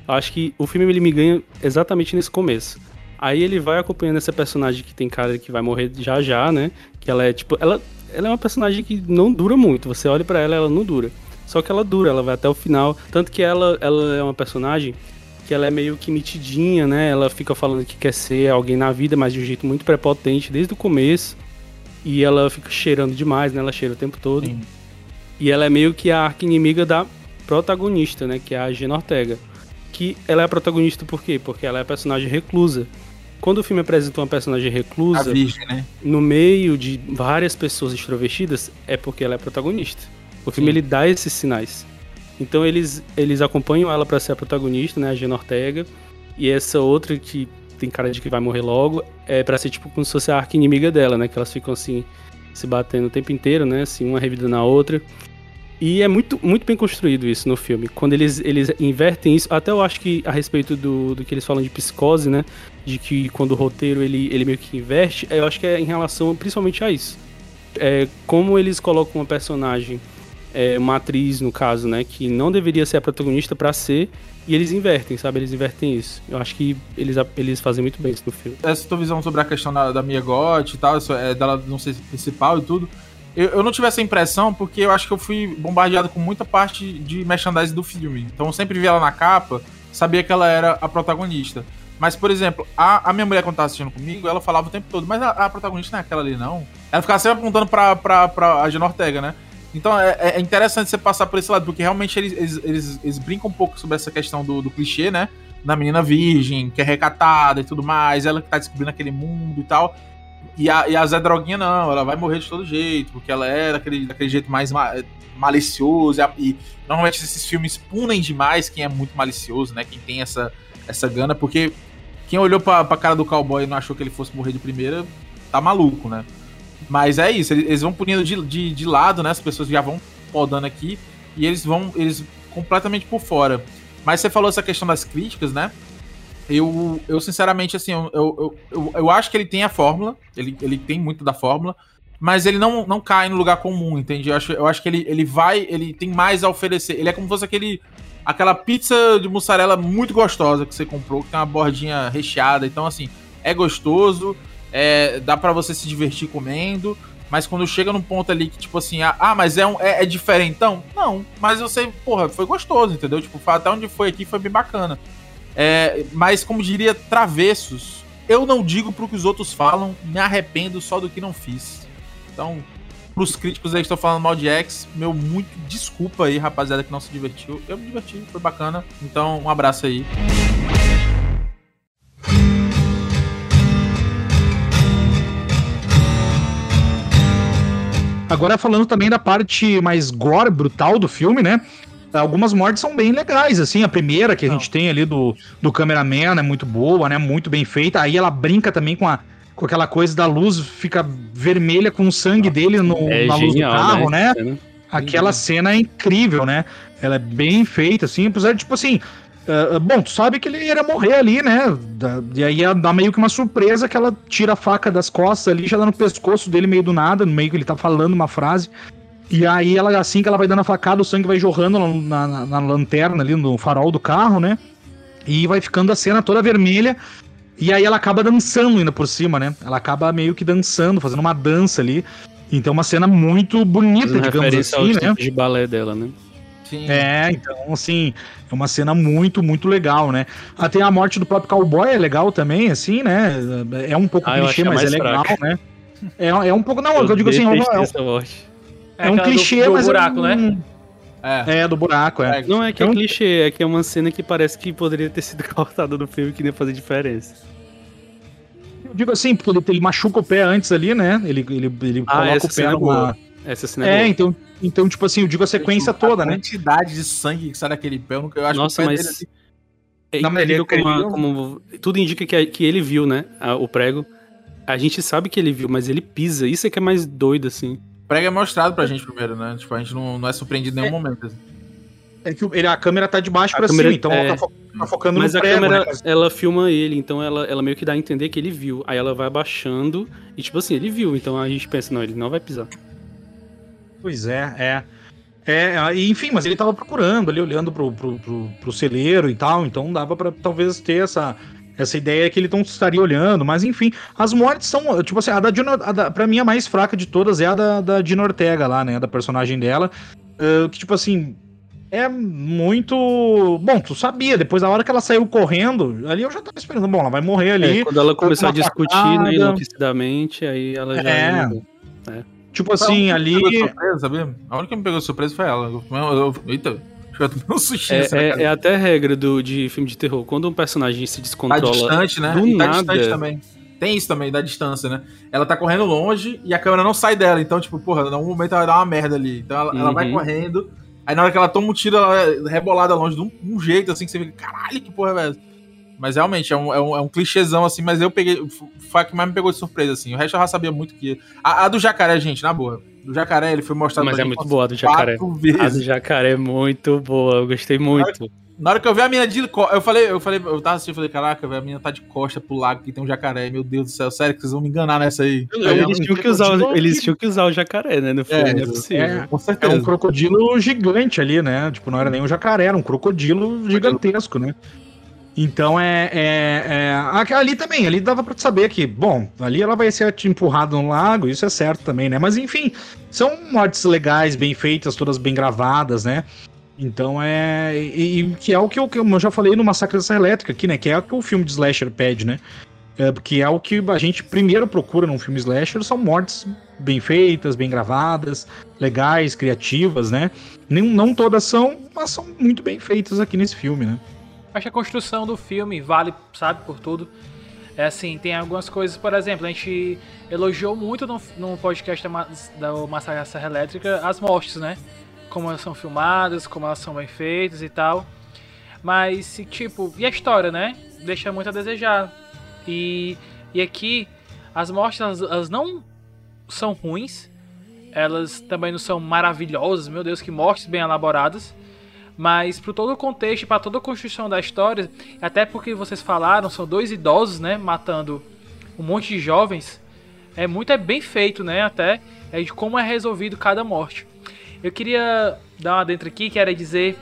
[SPEAKER 3] Eu acho que o filme ele me ganha exatamente nesse começo. Aí ele vai acompanhando essa personagem que tem cara que vai morrer já já, né? Que ela é tipo. Ela, ela é uma personagem que não dura muito. Você olha para ela, ela não dura. Só que ela dura, ela vai até o final. Tanto que ela, ela é uma personagem que ela é meio que mitidinha, né? Ela fica falando que quer ser alguém na vida, mas de um jeito muito prepotente desde o começo. E ela fica cheirando demais, né? Ela cheira o tempo todo. Sim. E ela é meio que a arca inimiga da protagonista, né? Que é a Gina Ortega. Que ela é a protagonista por quê? Porque ela é a personagem reclusa. Quando o filme apresenta uma personagem reclusa, virgem, né? no meio de várias pessoas extrovertidas, é porque ela é a protagonista. O filme Sim. ele dá esses sinais. Então eles, eles acompanham ela para ser a protagonista, né, a Gina Ortega, e essa outra que tem cara de que vai morrer logo, é para ser tipo como se fosse a arca inimiga dela, né, que elas ficam assim se batendo o tempo inteiro, né, assim, uma revida na outra. E é muito, muito bem construído isso no filme. Quando eles, eles invertem isso, até eu acho que a respeito do, do que eles falam de psicose, né? De que quando o roteiro ele, ele meio que inverte, eu acho que é em relação principalmente a isso. É, como eles colocam uma personagem é, uma atriz, no caso, né, que não deveria ser a protagonista para ser, e eles invertem, sabe? Eles invertem isso. Eu acho que eles, eles fazem muito bem isso no filme.
[SPEAKER 4] Essa tua visão sobre a questão da, da Mia Goth e tal, é, dela não ser principal e tudo, eu, eu, não tive essa impressão porque eu acho que eu fui bombardeado com muita parte de merchandising do filme. Então eu sempre vi ela na capa, sabia que ela era a protagonista. Mas, por exemplo, a, a minha mulher, quando tava assistindo comigo, ela falava o tempo todo, mas a, a protagonista não é aquela ali, não. Ela ficava sempre apontando pra, pra, pra a Gina Ortega, né? Então é, é, interessante você passar por esse lado, porque realmente eles, eles, eles, eles brincam um pouco sobre essa questão do, do, clichê, né? Da menina virgem, que é recatada e tudo mais, ela que tá descobrindo aquele mundo e tal. E a, e a Zé Droguinha não, ela vai morrer de todo jeito, porque ela é daquele, daquele jeito mais ma malicioso. E, e, normalmente esses filmes punem demais quem é muito malicioso, né? Quem tem essa, essa gana, porque quem olhou pra, pra cara do cowboy e não achou que ele fosse morrer de primeira, tá maluco, né? Mas é isso, eles vão punindo de, de, de lado, né? As pessoas já vão podando aqui e eles vão eles completamente por fora. Mas você falou essa questão das críticas, né? Eu, eu sinceramente, assim, eu, eu, eu, eu, acho que ele tem a fórmula, ele, ele tem muito da fórmula, mas ele não, não cai no lugar comum, entende? Eu acho, eu acho que ele, ele vai, ele tem mais a oferecer. Ele é como se fosse aquele, aquela pizza de mussarela muito gostosa que você comprou, que tem uma bordinha recheada. Então, assim, é gostoso, é, dá para você se divertir comendo, mas quando chega num ponto ali que, tipo assim, ah, mas é, um, é, é diferentão? Não, mas você, porra, foi gostoso, entendeu? Tipo, até onde foi aqui foi bem bacana. É, mas, como diria Travessos, eu não digo pro que os outros falam, me arrependo só do que não fiz. Então, Pros críticos aí que estão falando mal de X, meu muito desculpa aí, rapaziada, que não se divertiu. Eu me diverti, foi bacana. Então, um abraço aí.
[SPEAKER 2] Agora falando também da parte mais gore, brutal do filme, né? Algumas mortes são bem legais, assim. A primeira que a
[SPEAKER 1] Não.
[SPEAKER 2] gente tem ali do, do cameraman é muito boa, né? Muito bem feita. Aí ela brinca também com, a, com aquela coisa da luz fica vermelha com o sangue dele no,
[SPEAKER 3] É
[SPEAKER 2] na luz do
[SPEAKER 3] genial,
[SPEAKER 2] carro, né?
[SPEAKER 3] né?
[SPEAKER 2] Aquela cena é incrível, né? Ela é bem feita, assim, apesar de, tipo assim. Ah, bom, tu sabe que ele ia morrer ali, né? Da- e aí dar meio que uma surpresa que ela tira a faca das costas ali, já dá no pescoço dele meio do nada, no meio que ele tá falando uma frase. E aí ela, assim que ela vai dando a facada, o sangue vai jorrando na, na- na lanterna ali, no farol do carro, né? E vai ficando a cena toda vermelha. E aí ela acaba dançando ainda por cima, né? Ela acaba meio que dançando, fazendo uma dança ali. Então uma cena muito bonita,
[SPEAKER 3] Fazendo
[SPEAKER 2] digamos
[SPEAKER 3] referência
[SPEAKER 2] assim, né?
[SPEAKER 3] de balé dela, né?
[SPEAKER 4] Sim.
[SPEAKER 2] É, então, assim, é uma cena muito, muito legal, né? Até a morte do próprio cowboy é legal também, assim, né? É um pouco
[SPEAKER 3] Ah, eu
[SPEAKER 2] clichê, mas é legal,
[SPEAKER 3] fraca.
[SPEAKER 2] né? É, é um pouco. Não, eu, digo assim, é,
[SPEAKER 3] detestei
[SPEAKER 2] um- é um
[SPEAKER 1] aquela do-
[SPEAKER 2] clichê,
[SPEAKER 1] do
[SPEAKER 2] mas
[SPEAKER 1] buraco,
[SPEAKER 2] é um,
[SPEAKER 1] né?
[SPEAKER 4] É.
[SPEAKER 2] É, do buraco, é.
[SPEAKER 4] É.
[SPEAKER 3] Não é que é
[SPEAKER 2] Então-
[SPEAKER 3] clichê, é que é uma cena que parece que poderia ter sido cortada do filme que nem fazer diferença.
[SPEAKER 2] Eu digo assim, porque ele, ele machuca o pé antes ali, né? Ele, ele, ele
[SPEAKER 3] Ah,
[SPEAKER 2] coloca o pé
[SPEAKER 3] é
[SPEAKER 2] numa.
[SPEAKER 3] boa. Essa cena é,
[SPEAKER 2] É, então, então, tipo assim, eu digo a sequência toda,
[SPEAKER 4] a
[SPEAKER 2] né?
[SPEAKER 4] quantidade de sangue que sai daquele pé, eu, nunca, eu acho
[SPEAKER 3] Nossa,
[SPEAKER 4] que
[SPEAKER 3] mas-
[SPEAKER 4] dele, assim,
[SPEAKER 3] É
[SPEAKER 2] Não, mas ele
[SPEAKER 3] incrível como, a-
[SPEAKER 2] queria-
[SPEAKER 3] como tudo indica que, que ele viu, né? a- o prego. A gente sabe que ele viu, mas ele pisa. Isso é que é mais doido, assim.
[SPEAKER 4] o prego é mostrado pra gente primeiro, né? Tipo, a gente não, não é surpreendido em nenhum momento. assim.
[SPEAKER 2] É que ele, a câmera tá de baixo
[SPEAKER 3] A
[SPEAKER 2] pra
[SPEAKER 3] câmera-
[SPEAKER 2] cima, então
[SPEAKER 3] é.
[SPEAKER 2] ela tá, fo- tá focando
[SPEAKER 3] Mas
[SPEAKER 2] no
[SPEAKER 3] a
[SPEAKER 2] prego,
[SPEAKER 3] câmera,
[SPEAKER 2] né?
[SPEAKER 3] ela filma ele, então ela, ela meio que dá a entender que ele viu. Aí ela vai abaixando e, tipo assim, ele viu. Então a gente pensa, não, ele não vai pisar.
[SPEAKER 2] Pois é, é. É, aí, enfim, mas ele tava procurando ali, olhando pro, pro, pro, pro celeiro e tal, então dava pra talvez ter essa, essa ideia que ele não estaria olhando, mas enfim, as mortes são, tipo assim, a da, Dina, a da pra mim a mais fraca de todas é a da, da Dina Ortega lá, né, da personagem dela, eh, que tipo assim, é muito... Bom, tu sabia, depois da hora que ela saiu correndo, ali eu já tava esperando, bom, ela vai morrer ali,
[SPEAKER 3] É, quando ela começou a discutir,
[SPEAKER 2] facada.
[SPEAKER 3] né, enlouquecidamente, aí ela já.
[SPEAKER 2] É. tipo assim,
[SPEAKER 4] a
[SPEAKER 2] ali...
[SPEAKER 4] surpresa, sabia? A única que me pegou de surpresa foi ela. Eu, eu, eita, eu tomei um sushi
[SPEAKER 3] É, é, é até regra do, de filme de terror. Quando um personagem se
[SPEAKER 4] Tá
[SPEAKER 3] descontrola
[SPEAKER 4] distante, né?
[SPEAKER 3] do
[SPEAKER 4] e tá
[SPEAKER 3] nada,
[SPEAKER 4] distante também. Tem isso também, da distância, né? Ela tá correndo longe e a câmera não sai dela. Então, tipo, porra, em algum momento ela vai dar uma merda ali. Então ela, ela vai
[SPEAKER 3] Uhum.
[SPEAKER 4] correndo. Aí na hora que ela toma um tiro, ela é rebolada longe de um, um jeito assim que você fica, caralho, que porra é essa? Mas realmente é um, é, um, é um clichêzão assim, mas eu peguei. Foi a que mais me pegou de surpresa, assim. O resto eu já sabia muito que. A, a do jacaré, gente, na boa. Do jacaré, ele foi mostrado
[SPEAKER 3] Mas
[SPEAKER 4] pra
[SPEAKER 3] é
[SPEAKER 4] gente
[SPEAKER 3] muito boa a do jacaré.
[SPEAKER 4] quatro
[SPEAKER 3] A do
[SPEAKER 4] vezes.
[SPEAKER 3] jacaré é muito boa, eu gostei muito.
[SPEAKER 4] Na hora que eu vi a mina de eu falei, eu falei, eu tava assistindo, eu falei, caraca, a mina tá de costa pro lago que tem um jacaré, meu Deus do céu, sério que vocês vão me enganar nessa aí. Aí
[SPEAKER 3] Eles tinham, que usar, o- eles tinham que usar o jacaré, né? No filme,
[SPEAKER 4] É,
[SPEAKER 3] não é possível.
[SPEAKER 2] é.
[SPEAKER 4] Com
[SPEAKER 2] É
[SPEAKER 4] certeza.
[SPEAKER 2] um crocodilo gigante ali, né? Tipo, não era nem um jacaré, era um crocodilo gigantesco, né? Então é, é, é- Ali também, ali dava pra saber que, bom, ali ela vai ser empurrada no lago, isso é certo também, né? Mas enfim, são mortes legais, bem feitas, todas bem gravadas, né? Então é. E, e que é o que eu, que eu já falei no Massacre da Serra Elétrica aqui, né? Que é o que o filme de slasher pede, né? É, que é o que a gente primeiro procura num filme slasher, são mortes bem feitas, bem gravadas, legais, criativas, né? Nem, não todas são, mas são muito bem feitas aqui nesse filme, né?
[SPEAKER 1] Acho que a construção do filme vale, sabe, por tudo. É assim, tem algumas coisas, por exemplo, a gente elogiou muito no, no podcast da, da Massacre da Serra Elétrica as mortes, né? Como elas são filmadas, como elas são bem feitas e tal. Mas, se, tipo, e a história, né? Deixa muito a desejar. E, e aqui, as mortes, elas, elas não são ruins. Elas também não são maravilhosas. Meu Deus, que mortes bem elaboradas mas para todo o contexto, para toda a construção da história, até porque vocês falaram, são dois idosos, né, matando um monte de jovens, é muito é bem feito, né, até é de como é resolvido cada morte. Eu queria dar uma dentro aqui, que era dizer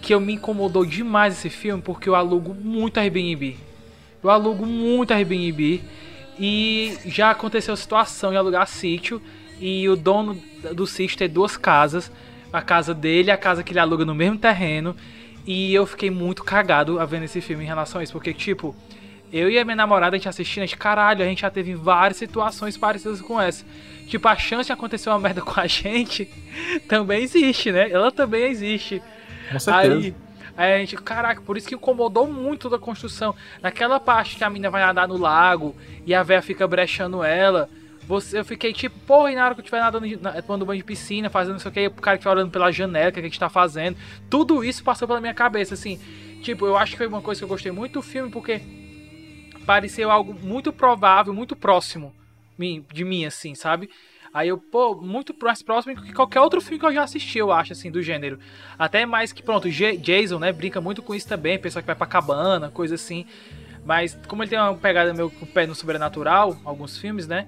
[SPEAKER 1] que eu me incomodou demais esse filme porque eu alugo muito Airbnb. Eu alugo muito Airbnb e já aconteceu a situação de alugar sítio e o dono do sítio ter duas casas, a casa dele a casa que ele aluga no mesmo terreno. E eu fiquei muito cagado a vendo esse filme em relação a isso, porque tipo, eu e a minha namorada, a gente assistindo, a gente, caralho, a gente já teve várias situações parecidas com essa. Tipo, a chance de acontecer uma merda com a gente também existe, né? Ela também existe.
[SPEAKER 4] Com certeza.
[SPEAKER 1] Aí, aí a gente, caraca, por isso que incomodou muito da construção. Naquela parte que a mina vai nadar no lago e a véia fica brechando ela. Você, eu fiquei tipo, porra, e na hora que eu estiver nadando, na- tomando banho de piscina, fazendo não sei o que, o cara que vai olhando pela janela, o que a gente tá fazendo. Tudo isso passou pela minha cabeça, assim. Tipo, eu acho que foi uma coisa que eu gostei muito do filme, porque pareceu algo muito provável, muito próximo de mim, assim, sabe? Aí eu, pô, muito mais próximo que qualquer outro filme que eu já assisti, eu acho, assim, do gênero. Até mais que, pronto, Jason, né, brinca muito com isso também, pessoa que vai pra cabana, coisa assim. Mas como ele tem uma pegada meio com o pé no sobrenatural, alguns filmes, né?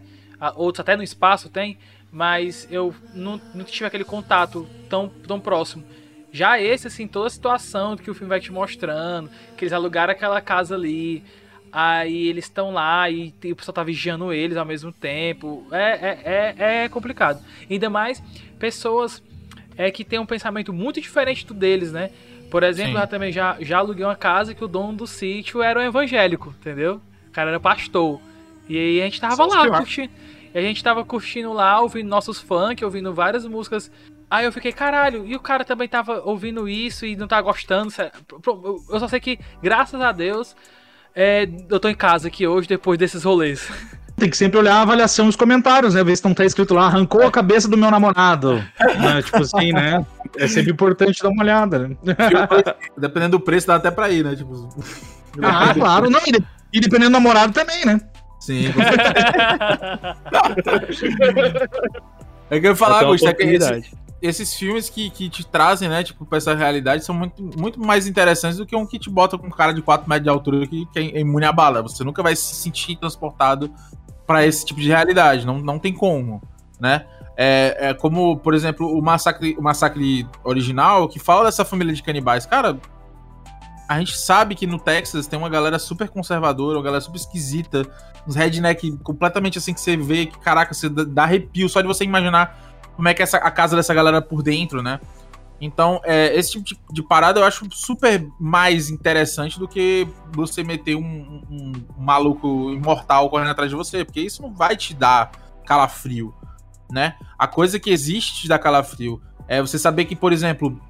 [SPEAKER 1] Outros até no espaço tem, mas eu não, não tive aquele contato tão, tão próximo. Já esse, assim, toda a situação que o filme vai te mostrando, que eles alugaram aquela casa ali, aí eles estão lá e o pessoal tá vigiando eles ao mesmo tempo. É, é, é, é complicado. Ainda mais pessoas é, que têm um pensamento muito diferente do deles, né? Por exemplo,
[SPEAKER 2] Sim.
[SPEAKER 1] eu também já, já aluguei uma casa que o dono do sítio era um evangélico, entendeu? O cara era pastor. E aí a gente tava
[SPEAKER 2] Só
[SPEAKER 1] lá curtindo. E a gente tava curtindo lá, ouvindo nossos funk, ouvindo várias músicas. Aí eu fiquei, caralho, e o cara também tava ouvindo isso e não tá gostando. sé- Pro- Eu só sei que, graças a Deus, é, eu tô em casa aqui hoje depois desses rolês.
[SPEAKER 2] Tem que sempre olhar a avaliação nos comentários, né? Ver se não tá escrito lá, arrancou a cabeça do meu namorado. Né? Tipo assim, né? É sempre importante dar uma olhada. né?
[SPEAKER 4] Dependendo do preço, dá até pra ir, né? Tipo.
[SPEAKER 2] Ah, claro. Não, e, e dependendo do namorado também, né?
[SPEAKER 4] Sim. É que eu ia falar, Augusto, é que esse-
[SPEAKER 3] oportunidade.
[SPEAKER 4] esses filmes que, que te trazem, né, tipo, pra essa realidade são muito, muito mais interessantes do que um que te bota com um cara de 4 metros de altura que, que é imune à bala. Você nunca vai se sentir transportado pra esse tipo de realidade. Não, não tem como, né? É, é como, por exemplo, o massacre, o massacre original, que fala dessa família de canibais. Cara, a gente sabe que no Texas tem uma galera super conservadora, uma galera super esquisita, uns redneck completamente assim que você vê que, caraca, você dá- arrepio só de você imaginar como é que é essa, a casa dessa galera por dentro, né? Então, é, esse tipo de, de parada eu acho super mais interessante do que você meter um, um- um maluco imortal correndo atrás de você, porque isso não vai te dar calafrio, né? A coisa que existe te dá calafrio é você saber que, por exemplo,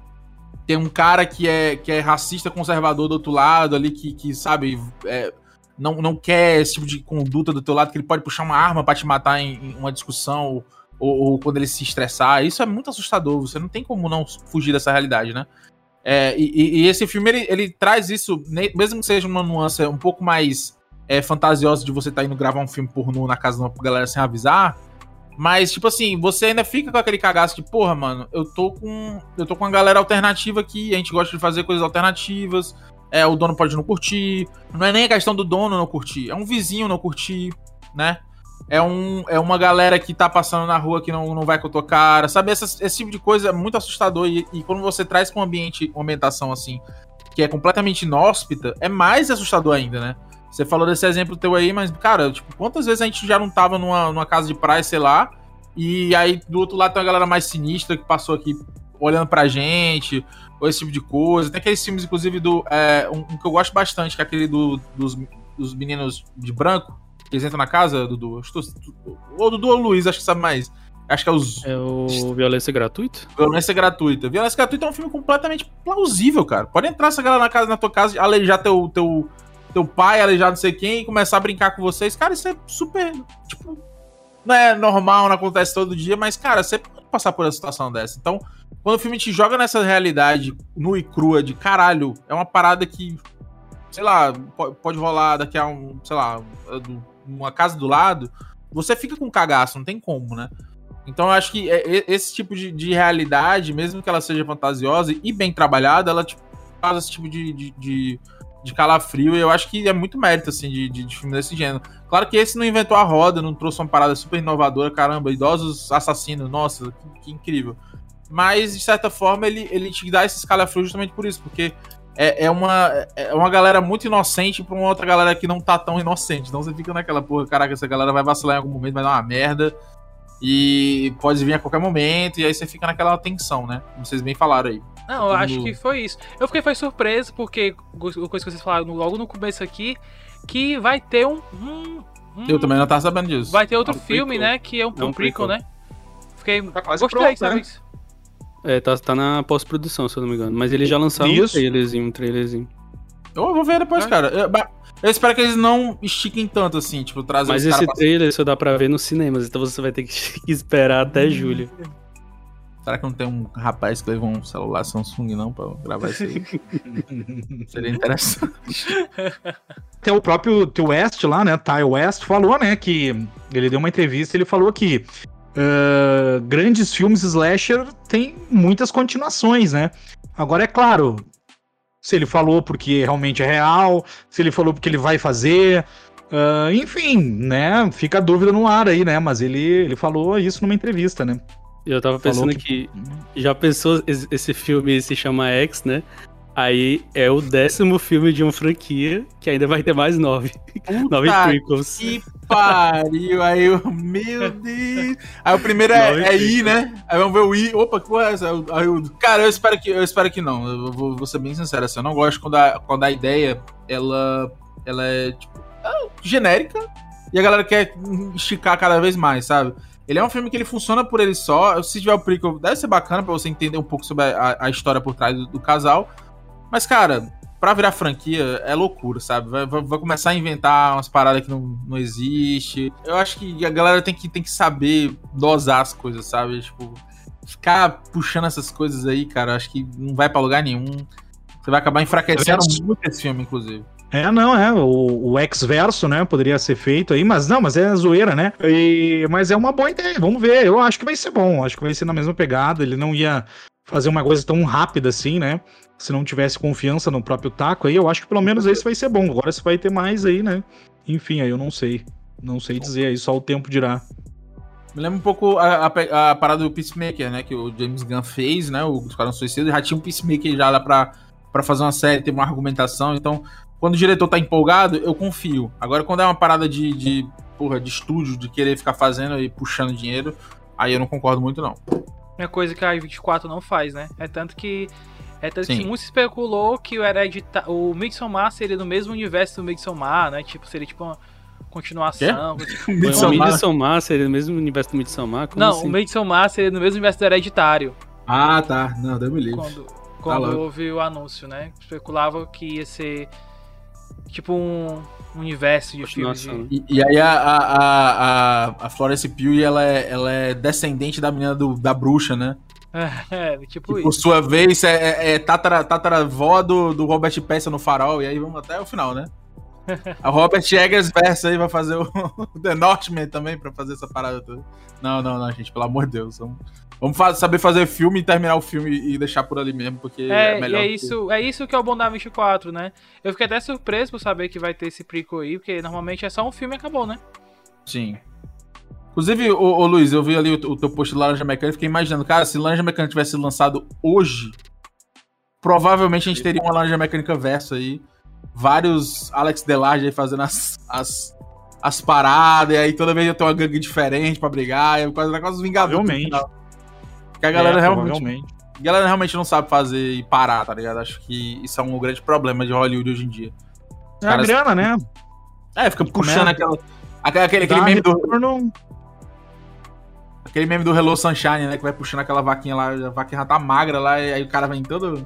[SPEAKER 4] tem um cara que é, que é racista conservador do outro lado ali, que, que sabe, é, não, não quer esse tipo de conduta do teu lado, que ele pode puxar uma arma pra te matar em, em uma discussão ou, ou quando ele se estressar. Isso é muito assustador. Você não tem como não fugir dessa realidade, né? É, e, e- esse filme ele, ele traz isso, mesmo que seja uma nuance um pouco mais é, fantasiosa de você estar indo gravar um filme pornô na casa de uma galera sem avisar. Mas, tipo assim, você ainda fica com aquele cagaço de, porra, mano, eu tô com. Eu tô com uma galera alternativa aqui, a gente gosta de fazer coisas alternativas. É, o dono pode não curtir. Não é nem a questão do dono não curtir, é um vizinho não curtir, né? É, um, é uma galera que tá passando na rua que não, não vai com a tua cara, sabe? Essas- esse tipo de coisa é muito assustador. E, e quando você traz pra um ambiente, uma ambientação assim, que é completamente inóspita, é mais assustador ainda, né? Você falou desse exemplo teu aí, mas, cara, tipo, quantas vezes a gente já não tava numa, numa casa de praia, sei lá, e aí do outro lado tem uma galera mais sinistra que passou aqui olhando pra gente, ou esse tipo de coisa. Tem aqueles filmes, inclusive, do. é, um, um que eu gosto bastante, que é aquele do, dos, dos meninos de branco, que eles entram na casa, Dudu. Tu- Ou Dudu ou Luiz, acho que sabe mais. Acho que é os
[SPEAKER 3] É o Violência Gratuita?
[SPEAKER 4] Violência Gratuita. Violência Gratuita é um filme completamente plausível, cara. Pode entrar essa galera na casa, na tua casa, aleijar teu, teu, teu pai, aleijar não sei quem, e começar a brincar com vocês. Cara, isso é super. Tipo, não é normal, não acontece todo dia, mas, cara, você pode passar por uma situação dessa. Então, quando o filme te joga nessa realidade nua e crua de caralho, é uma parada que, sei lá, po- pode rolar daqui a um, sei lá, uma casa do lado, você fica com cagaço, não tem como, né? Então eu acho que é- esse tipo de, de realidade, mesmo que ela seja fantasiosa e bem trabalhada, ela tipo, faz esse tipo de, de, de, de calafrio. E eu acho que é muito mérito, assim, de, de, de filme desse gênero. Claro que esse não inventou a roda, não trouxe uma parada super inovadora, caramba, idosos assassinos, nossa, que, que incrível. Mas, de certa forma, ele, ele te dá esse calafrio justamente por isso, porque é, é, uma, é uma galera muito inocente pra uma outra galera que não tá tão inocente. Então você fica naquela, porra, caraca, essa galera vai vacilar em algum momento, vai dar uma merda. E pode vir a qualquer momento, e aí você fica naquela tensão, né? Como vocês bem falaram aí.
[SPEAKER 1] Não, eu acho que foi isso. Eu fiquei foi surpreso, porque a coisa que vocês falaram logo no começo aqui, que vai ter um. um, um
[SPEAKER 4] Eu também não tava sabendo disso.
[SPEAKER 1] Vai ter outro
[SPEAKER 3] É um
[SPEAKER 1] filme,
[SPEAKER 3] prequel.
[SPEAKER 1] né? Que é um,
[SPEAKER 3] É um
[SPEAKER 1] um prequel,
[SPEAKER 3] prequel.
[SPEAKER 1] né? Fiquei.
[SPEAKER 2] Tá quase
[SPEAKER 1] Gostei,
[SPEAKER 2] pronto,
[SPEAKER 1] sabe?
[SPEAKER 2] né?
[SPEAKER 1] isso?
[SPEAKER 3] É, tá, tá na pós-produção, se eu não me engano. Mas eles já lançaram um
[SPEAKER 2] Isso.
[SPEAKER 3] trailerzinho, um trailerzinho.
[SPEAKER 4] Eu vou ver depois,
[SPEAKER 1] É.
[SPEAKER 4] cara. Eu, eu espero que eles não estiquem tanto assim, tipo, trazer
[SPEAKER 3] Mas esse
[SPEAKER 4] pra-
[SPEAKER 3] trailer só dá pra ver nos cinemas, então você vai ter que esperar até julho.
[SPEAKER 4] Será que não tem um rapaz que levou um celular Samsung não pra gravar isso aí? Seria interessante.
[SPEAKER 2] Até o próprio T. West lá, né? Ty West falou, né? Que ele deu uma entrevista e ele falou que ah, grandes filmes slasher tem muitas continuações, né? Agora é claro, se ele falou porque realmente é real, se ele falou porque ele vai fazer, ah, enfim, né? Fica a dúvida no ar aí, né? Mas ele, ele falou isso numa entrevista, né?
[SPEAKER 3] Eu tava pensando
[SPEAKER 2] que-
[SPEAKER 3] que... Já pensou, esse filme se chama X, né? Aí é o décimo filme de uma franquia, que ainda vai ter mais nove. nove
[SPEAKER 4] Puta
[SPEAKER 3] prequels.
[SPEAKER 4] que pariu. Aí eu, meu Deus. Aí o primeiro é,
[SPEAKER 3] Nove
[SPEAKER 4] é I, né? Aí vamos ver o I. Opa, que porra é essa? Aí eu- cara, eu espero que, eu espero que não. Eu vou, vou ser bem sincero. Assim, eu não gosto quando a, quando a ideia ela, ela é tipo, é genérica e a galera quer esticar cada vez mais, sabe? Ele é um filme que ele funciona por ele só. Se tiver o prequel, deve ser bacana pra você entender um pouco sobre a, a história por trás do, do casal. Mas, cara, pra virar franquia é loucura, sabe? Vai, vai- vai começar a inventar umas paradas que não, não existe. Eu acho que a galera tem que, tem que saber dosar as coisas, sabe? Tipo, ficar puxando essas coisas aí, cara, acho que não vai pra lugar nenhum. Você vai acabar enfraquecendo muito esse filme, inclusive.
[SPEAKER 2] É, não, é. O, o X-Verso, né? Poderia ser feito aí, mas não, mas é zoeira, né? E- mas é uma boa ideia, vamos ver. Eu acho que vai ser bom, acho que vai ser na mesma pegada. Ele não ia fazer uma coisa tão rápida assim, né? Se não tivesse confiança no próprio taco aí, eu acho que pelo menos esse vai ser bom. Agora se vai ter mais aí, né? Enfim, aí eu não sei. Não sei dizer aí, só o tempo dirá.
[SPEAKER 4] Me lembra um pouco a, a- a parada do Peacemaker, né? Que o James Gunn fez, né? O Esquadrão Suicida já tinha um Peacemaker já lá pra, pra fazer uma série, ter uma argumentação. Então, quando o diretor tá empolgado, eu confio. Agora, quando é uma parada de, de, porra, de estúdio, de querer ficar fazendo e puxando dinheiro, aí eu não concordo muito, não.
[SPEAKER 1] Uma coisa que a 24 não faz, né? É tanto que. É tanto que
[SPEAKER 4] Sim.
[SPEAKER 1] muito se especulou que o Heredita o Midsommar seria do mesmo universo do Midsommar, né? Tipo, seria tipo uma continuação.
[SPEAKER 3] O
[SPEAKER 4] Midsommar.
[SPEAKER 3] Midsommar seria no mesmo universo do Midsommar? Como
[SPEAKER 1] Não,
[SPEAKER 3] assim?
[SPEAKER 1] o Midsommar seria no mesmo universo do Hereditário.
[SPEAKER 4] Ah, tá. Não, deu me livre.
[SPEAKER 1] Quando, quando
[SPEAKER 4] louco.
[SPEAKER 1] houve o anúncio, né? Especulava que ia ser tipo um universo de filmes. De...
[SPEAKER 4] E, e aí a, a, a, a, a Florence Pugh, ela é, ela é descendente da menina do, da bruxa, né?
[SPEAKER 1] É, tipo
[SPEAKER 4] Que, por
[SPEAKER 1] isso.
[SPEAKER 4] sua vez, é, é, é tatara, tataravó do, do Robert Pattinson no Farol, e aí vamos até o final, né? A Robert Eggers verso aí vai fazer o The Northman também pra fazer essa parada toda. Não, não, não, gente, pelo amor de Deus. Vamos, vamos fa- saber fazer filme e terminar o filme e deixar por ali mesmo, porque é,
[SPEAKER 1] É,
[SPEAKER 4] melhor.
[SPEAKER 1] é
[SPEAKER 4] do que-
[SPEAKER 1] isso, é isso que é o bom da 24, né? Eu fiquei até surpreso por saber que vai ter esse prequel aí, porque normalmente é só um filme e acabou, né?
[SPEAKER 4] Sim. Inclusive, ô, ô, Luiz, eu vi ali o, o teu post do Laranja Mecânica e fiquei imaginando, cara, se Laranja Mecânica tivesse lançado hoje, provavelmente a gente teria uma Laranja Mecânica verso aí. Vários Alex Delarge aí fazendo as, as, as paradas, e aí toda vez eu tenho uma gangue diferente pra brigar, e quase, quase os Vingadores. final. Porque a galera,
[SPEAKER 2] É,
[SPEAKER 4] realmente, a galera realmente não sabe fazer e parar, tá ligado? Acho que isso é um grande problema de Hollywood hoje em dia.
[SPEAKER 2] É a grana, né?
[SPEAKER 4] É, fica puxando
[SPEAKER 2] Começa-
[SPEAKER 4] aquela. Aquele, aquele, meme do,
[SPEAKER 2] retorno-
[SPEAKER 4] Aquele meme do Hello Sunshine, né? Que vai puxando aquela vaquinha lá, a vaquinha já tá magra lá, e aí o cara vem todo.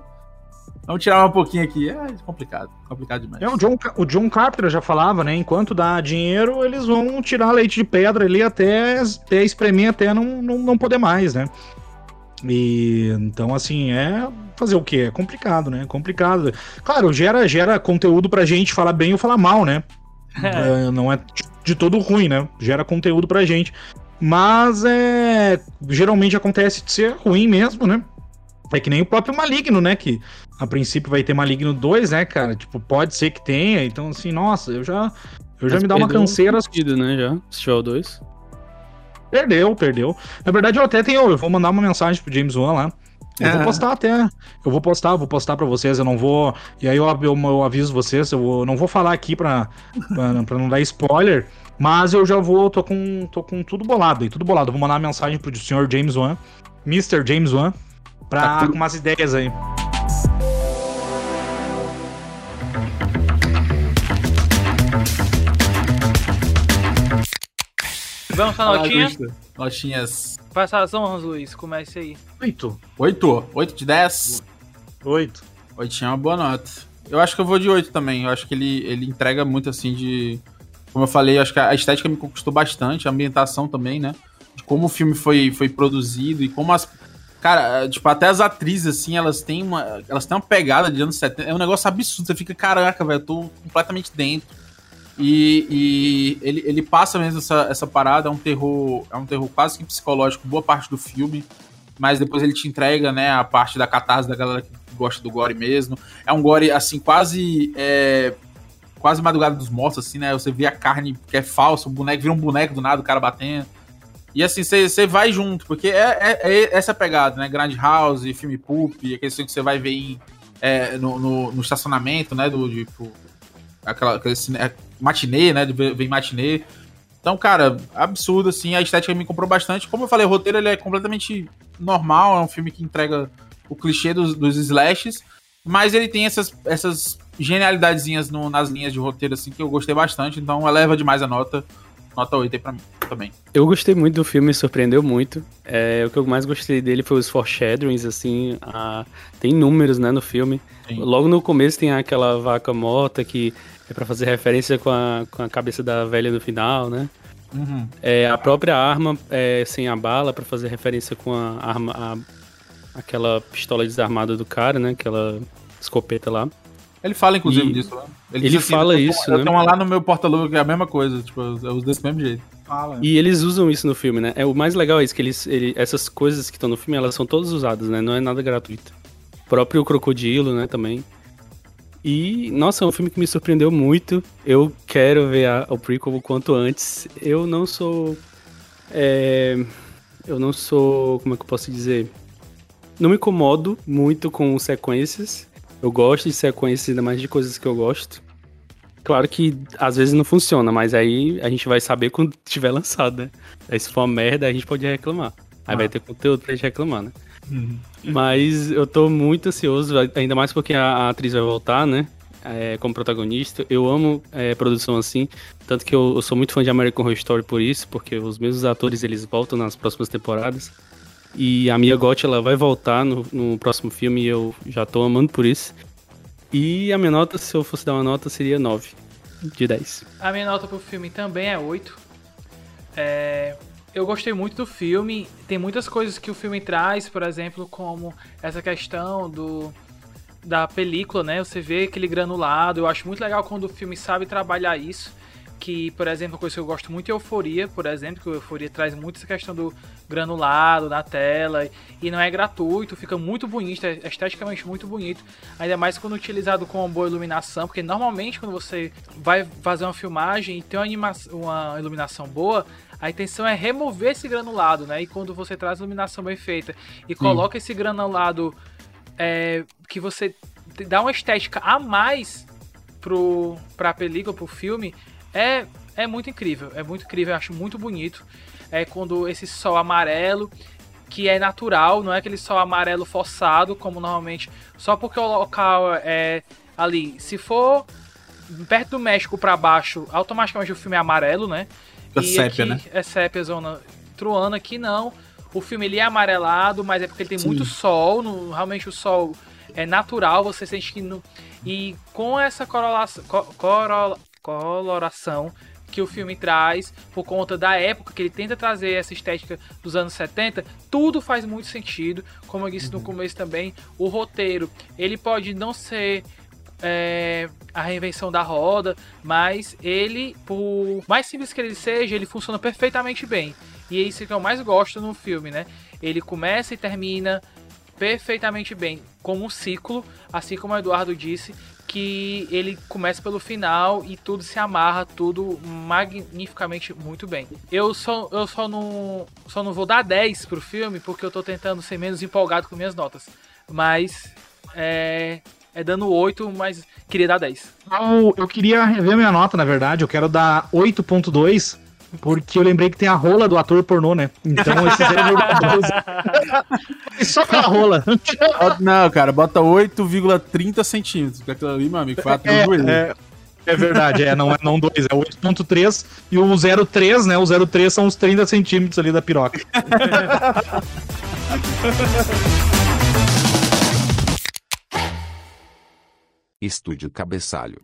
[SPEAKER 4] Vamos tirar um pouquinho aqui. É complicado, complicado demais.
[SPEAKER 2] É, o John, o John Carpenter já falava, né? Enquanto dá dinheiro, eles vão tirar leite de pedra ali até, até espremer, até não, não, não poder mais, né? E então, assim, é fazer o quê? É complicado, né? É complicado. Claro, gera, gera conteúdo pra gente falar bem ou falar mal, né? É, não é de- de todo ruim, né? Gera conteúdo pra gente. Mas é. Geralmente acontece de ser ruim mesmo, né? É que nem o próprio Maligno, né? Que a princípio vai ter Maligno 2, né, cara? Tipo, pode ser que tenha. Então, assim, nossa, eu já. Eu já
[SPEAKER 3] Mas
[SPEAKER 2] me dá uma
[SPEAKER 3] perdeu um
[SPEAKER 2] canseira.
[SPEAKER 3] sentido, né, já. Assistiu ao 2.
[SPEAKER 2] Perdeu, perdeu. Na verdade, eu até tenho. Eu vou mandar uma mensagem pro James Wan lá. Eu vou
[SPEAKER 4] Ah.
[SPEAKER 2] postar até. Eu vou postar, vou postar pra vocês. Eu não vou. E aí eu, eu, eu aviso vocês. Eu vou, não vou falar aqui pra, pra, pra não dar spoiler. Mas eu já vou. Tô com, tô com tudo bolado aí, tudo bolado. Vou mandar uma mensagem pro senhor James Wan. Mr. James Wan. pra,
[SPEAKER 4] Tá
[SPEAKER 2] com umas ideias aí.
[SPEAKER 1] Vamos pra
[SPEAKER 4] Fala,
[SPEAKER 1] notinha?
[SPEAKER 4] Augusto. Notinhas.
[SPEAKER 1] Passa as honras, Luiz. Comece aí.
[SPEAKER 2] Oito.
[SPEAKER 4] 8? 8 de 10?
[SPEAKER 2] Oito.
[SPEAKER 4] 8 é uma boa nota. Eu acho que eu vou de 8 também. Eu acho que ele, ele entrega muito assim de. Como eu falei, eu acho que a estética me conquistou bastante, a ambientação também, né? De como o filme foi, foi produzido e como as. Cara, tipo, até as atrizes, assim, elas têm uma. Elas têm uma pegada de anos 70. É um negócio absurdo. Você fica, caraca, velho, eu tô completamente dentro. E, e ele, ele passa mesmo essa, essa parada, é um terror. É um terror quase que psicológico, boa parte do filme. Mas depois ele te entrega, né, a parte da catarse da galera que gosta do gore mesmo. É um gore, assim, quase. É, quase madrugada dos mortos, assim, né? Você vê a carne que é falsa, o boneco vira um boneco do nada, o cara batendo. E assim, você vai junto, porque é, é- é essa pegada, né? Grand House, filme Poop, aquele filme que você vai ver em, é, no, no, no estacionamento, né? Do, tipo, aquela, aquele matinê, né? De ver ver em matinê. Então, cara, absurdo, assim, a estética me comprou bastante. Como eu falei, o roteiro ele é completamente normal, é um filme que entrega o clichê dos, dos slashes, mas ele tem essas, essas genialidadezinhas no- nas linhas de roteiro, assim, que eu gostei bastante, então eleva demais a nota. Nota 8 aí pra mim também.
[SPEAKER 3] Eu gostei muito do filme, me surpreendeu muito. É, o que eu mais gostei dele foi os foreshadowings, assim. a- Tem números, né, no filme.
[SPEAKER 4] Sim.
[SPEAKER 3] Logo no começo tem aquela vaca morta que é pra fazer referência com a, com a cabeça da velha no final, né?
[SPEAKER 4] Uhum.
[SPEAKER 3] É, a própria arma é, sem a bala pra fazer referência com a arma, a- aquela pistola desarmada do cara, né? Aquela escopeta lá.
[SPEAKER 4] Ele fala, inclusive,
[SPEAKER 3] E-
[SPEAKER 4] disso. né?
[SPEAKER 3] ele
[SPEAKER 4] diz assim,
[SPEAKER 3] fala isso,
[SPEAKER 4] Eu
[SPEAKER 3] né?
[SPEAKER 4] tenho uma lá no meu porta-luva que é a mesma coisa, tipo, eu uso desse mesmo jeito.
[SPEAKER 2] Fala.
[SPEAKER 3] E eles usam isso no filme, né? É o mais legal é isso que eles, ele- essas coisas que estão no filme, elas são todas usadas, né? Não é nada gratuito. O próprio crocodilo, né, também. E, nossa, é um filme que me surpreendeu muito. Eu quero ver a- o prequel o quanto antes. Eu não sou. é, eu não sou. Como é que eu posso dizer? Não me incomodo muito com sequências. Eu gosto de sequências, ainda mais de coisas que eu gosto. Claro que às vezes não funciona, mas aí a gente vai saber quando tiver lançado, né? Aí se for uma merda, a gente pode reclamar. Aí vai ter conteúdo pra gente reclamar, né? Mas eu tô muito ansioso, ainda mais porque a, a atriz vai voltar, né? É, como protagonista. Eu amo é, produção assim. Tanto que eu, eu sou muito fã de American Horror Story por isso, porque os mesmos atores eles voltam nas próximas temporadas. E a Mia Gotti ela vai voltar no, no próximo filme e eu já tô amando por isso. E a minha nota, se eu fosse dar uma nota, seria 9 de 10.
[SPEAKER 1] A minha nota pro filme também é 8. É, eu gostei muito do filme. Tem muitas coisas que o filme traz, por exemplo, como essa questão do da película, né? Você vê aquele granulado. Eu acho muito legal quando o filme sabe trabalhar isso. Que, por exemplo, uma coisa que eu gosto muito é Euforia, por exemplo, que Euforia traz muito essa questão do granulado na tela e não é gratuito, fica muito bonito, é esteticamente muito bonito, ainda mais quando utilizado com uma boa iluminação, porque normalmente quando você vai fazer uma filmagem e tem uma, uma iluminação boa, a intenção é remover esse granulado, né? E quando você traz iluminação bem feita e coloca esse granulado é, que você dá uma estética a mais pro, pra película, pro filme, é, é muito incrível. É muito incrível, eu acho muito bonito. É quando esse sol amarelo, que é natural, não é aquele sol amarelo forçado, como normalmente, só porque o local é ali. Se for perto do México pra baixo, automaticamente o filme é amarelo, né?
[SPEAKER 4] Fica sépia,
[SPEAKER 1] aqui
[SPEAKER 4] né?
[SPEAKER 1] É sépia, zona truana, aqui não. O filme ele é amarelado, mas é porque ele tem
[SPEAKER 4] Sim.
[SPEAKER 1] muito sol. No, realmente o sol é natural, você sente que. No, e com essa corolação, co- corola- coloração que o filme traz, por conta da época que ele tenta trazer essa estética dos anos 70, tudo faz muito sentido. Como eu disse no começo também, o roteiro ele pode não ser é, a reinvenção da roda, mas ele, por mais simples que ele seja, ele funciona perfeitamente bem. E é isso que eu mais gosto no filme, né? Ele começa e termina perfeitamente bem, como um ciclo, assim como o Eduardo disse, que ele começa pelo final e tudo se amarra, tudo magnificamente muito bem. Eu só, eu só não, só não vou dar 10 pro filme porque eu tô tentando ser menos empolgado com minhas notas. Mas é, é dando 8, mas queria dar 10.
[SPEAKER 2] Eu, eu queria rever minha nota, na verdade. Eu quero dar 8.2, Porque eu lembrei que tem a rola do ator pornô, né? Então esse 0,12. E só pela rola.
[SPEAKER 4] Não, cara, bota 8,30 centímetros. Porque aquilo ali, meu amigo, foi joelho.
[SPEAKER 2] É, é verdade, é, não é não 2, é 8.3 e o 0,3, né? O 0,3 são os 30 centímetros ali da piroca.
[SPEAKER 5] Estúdio Cabeçalho.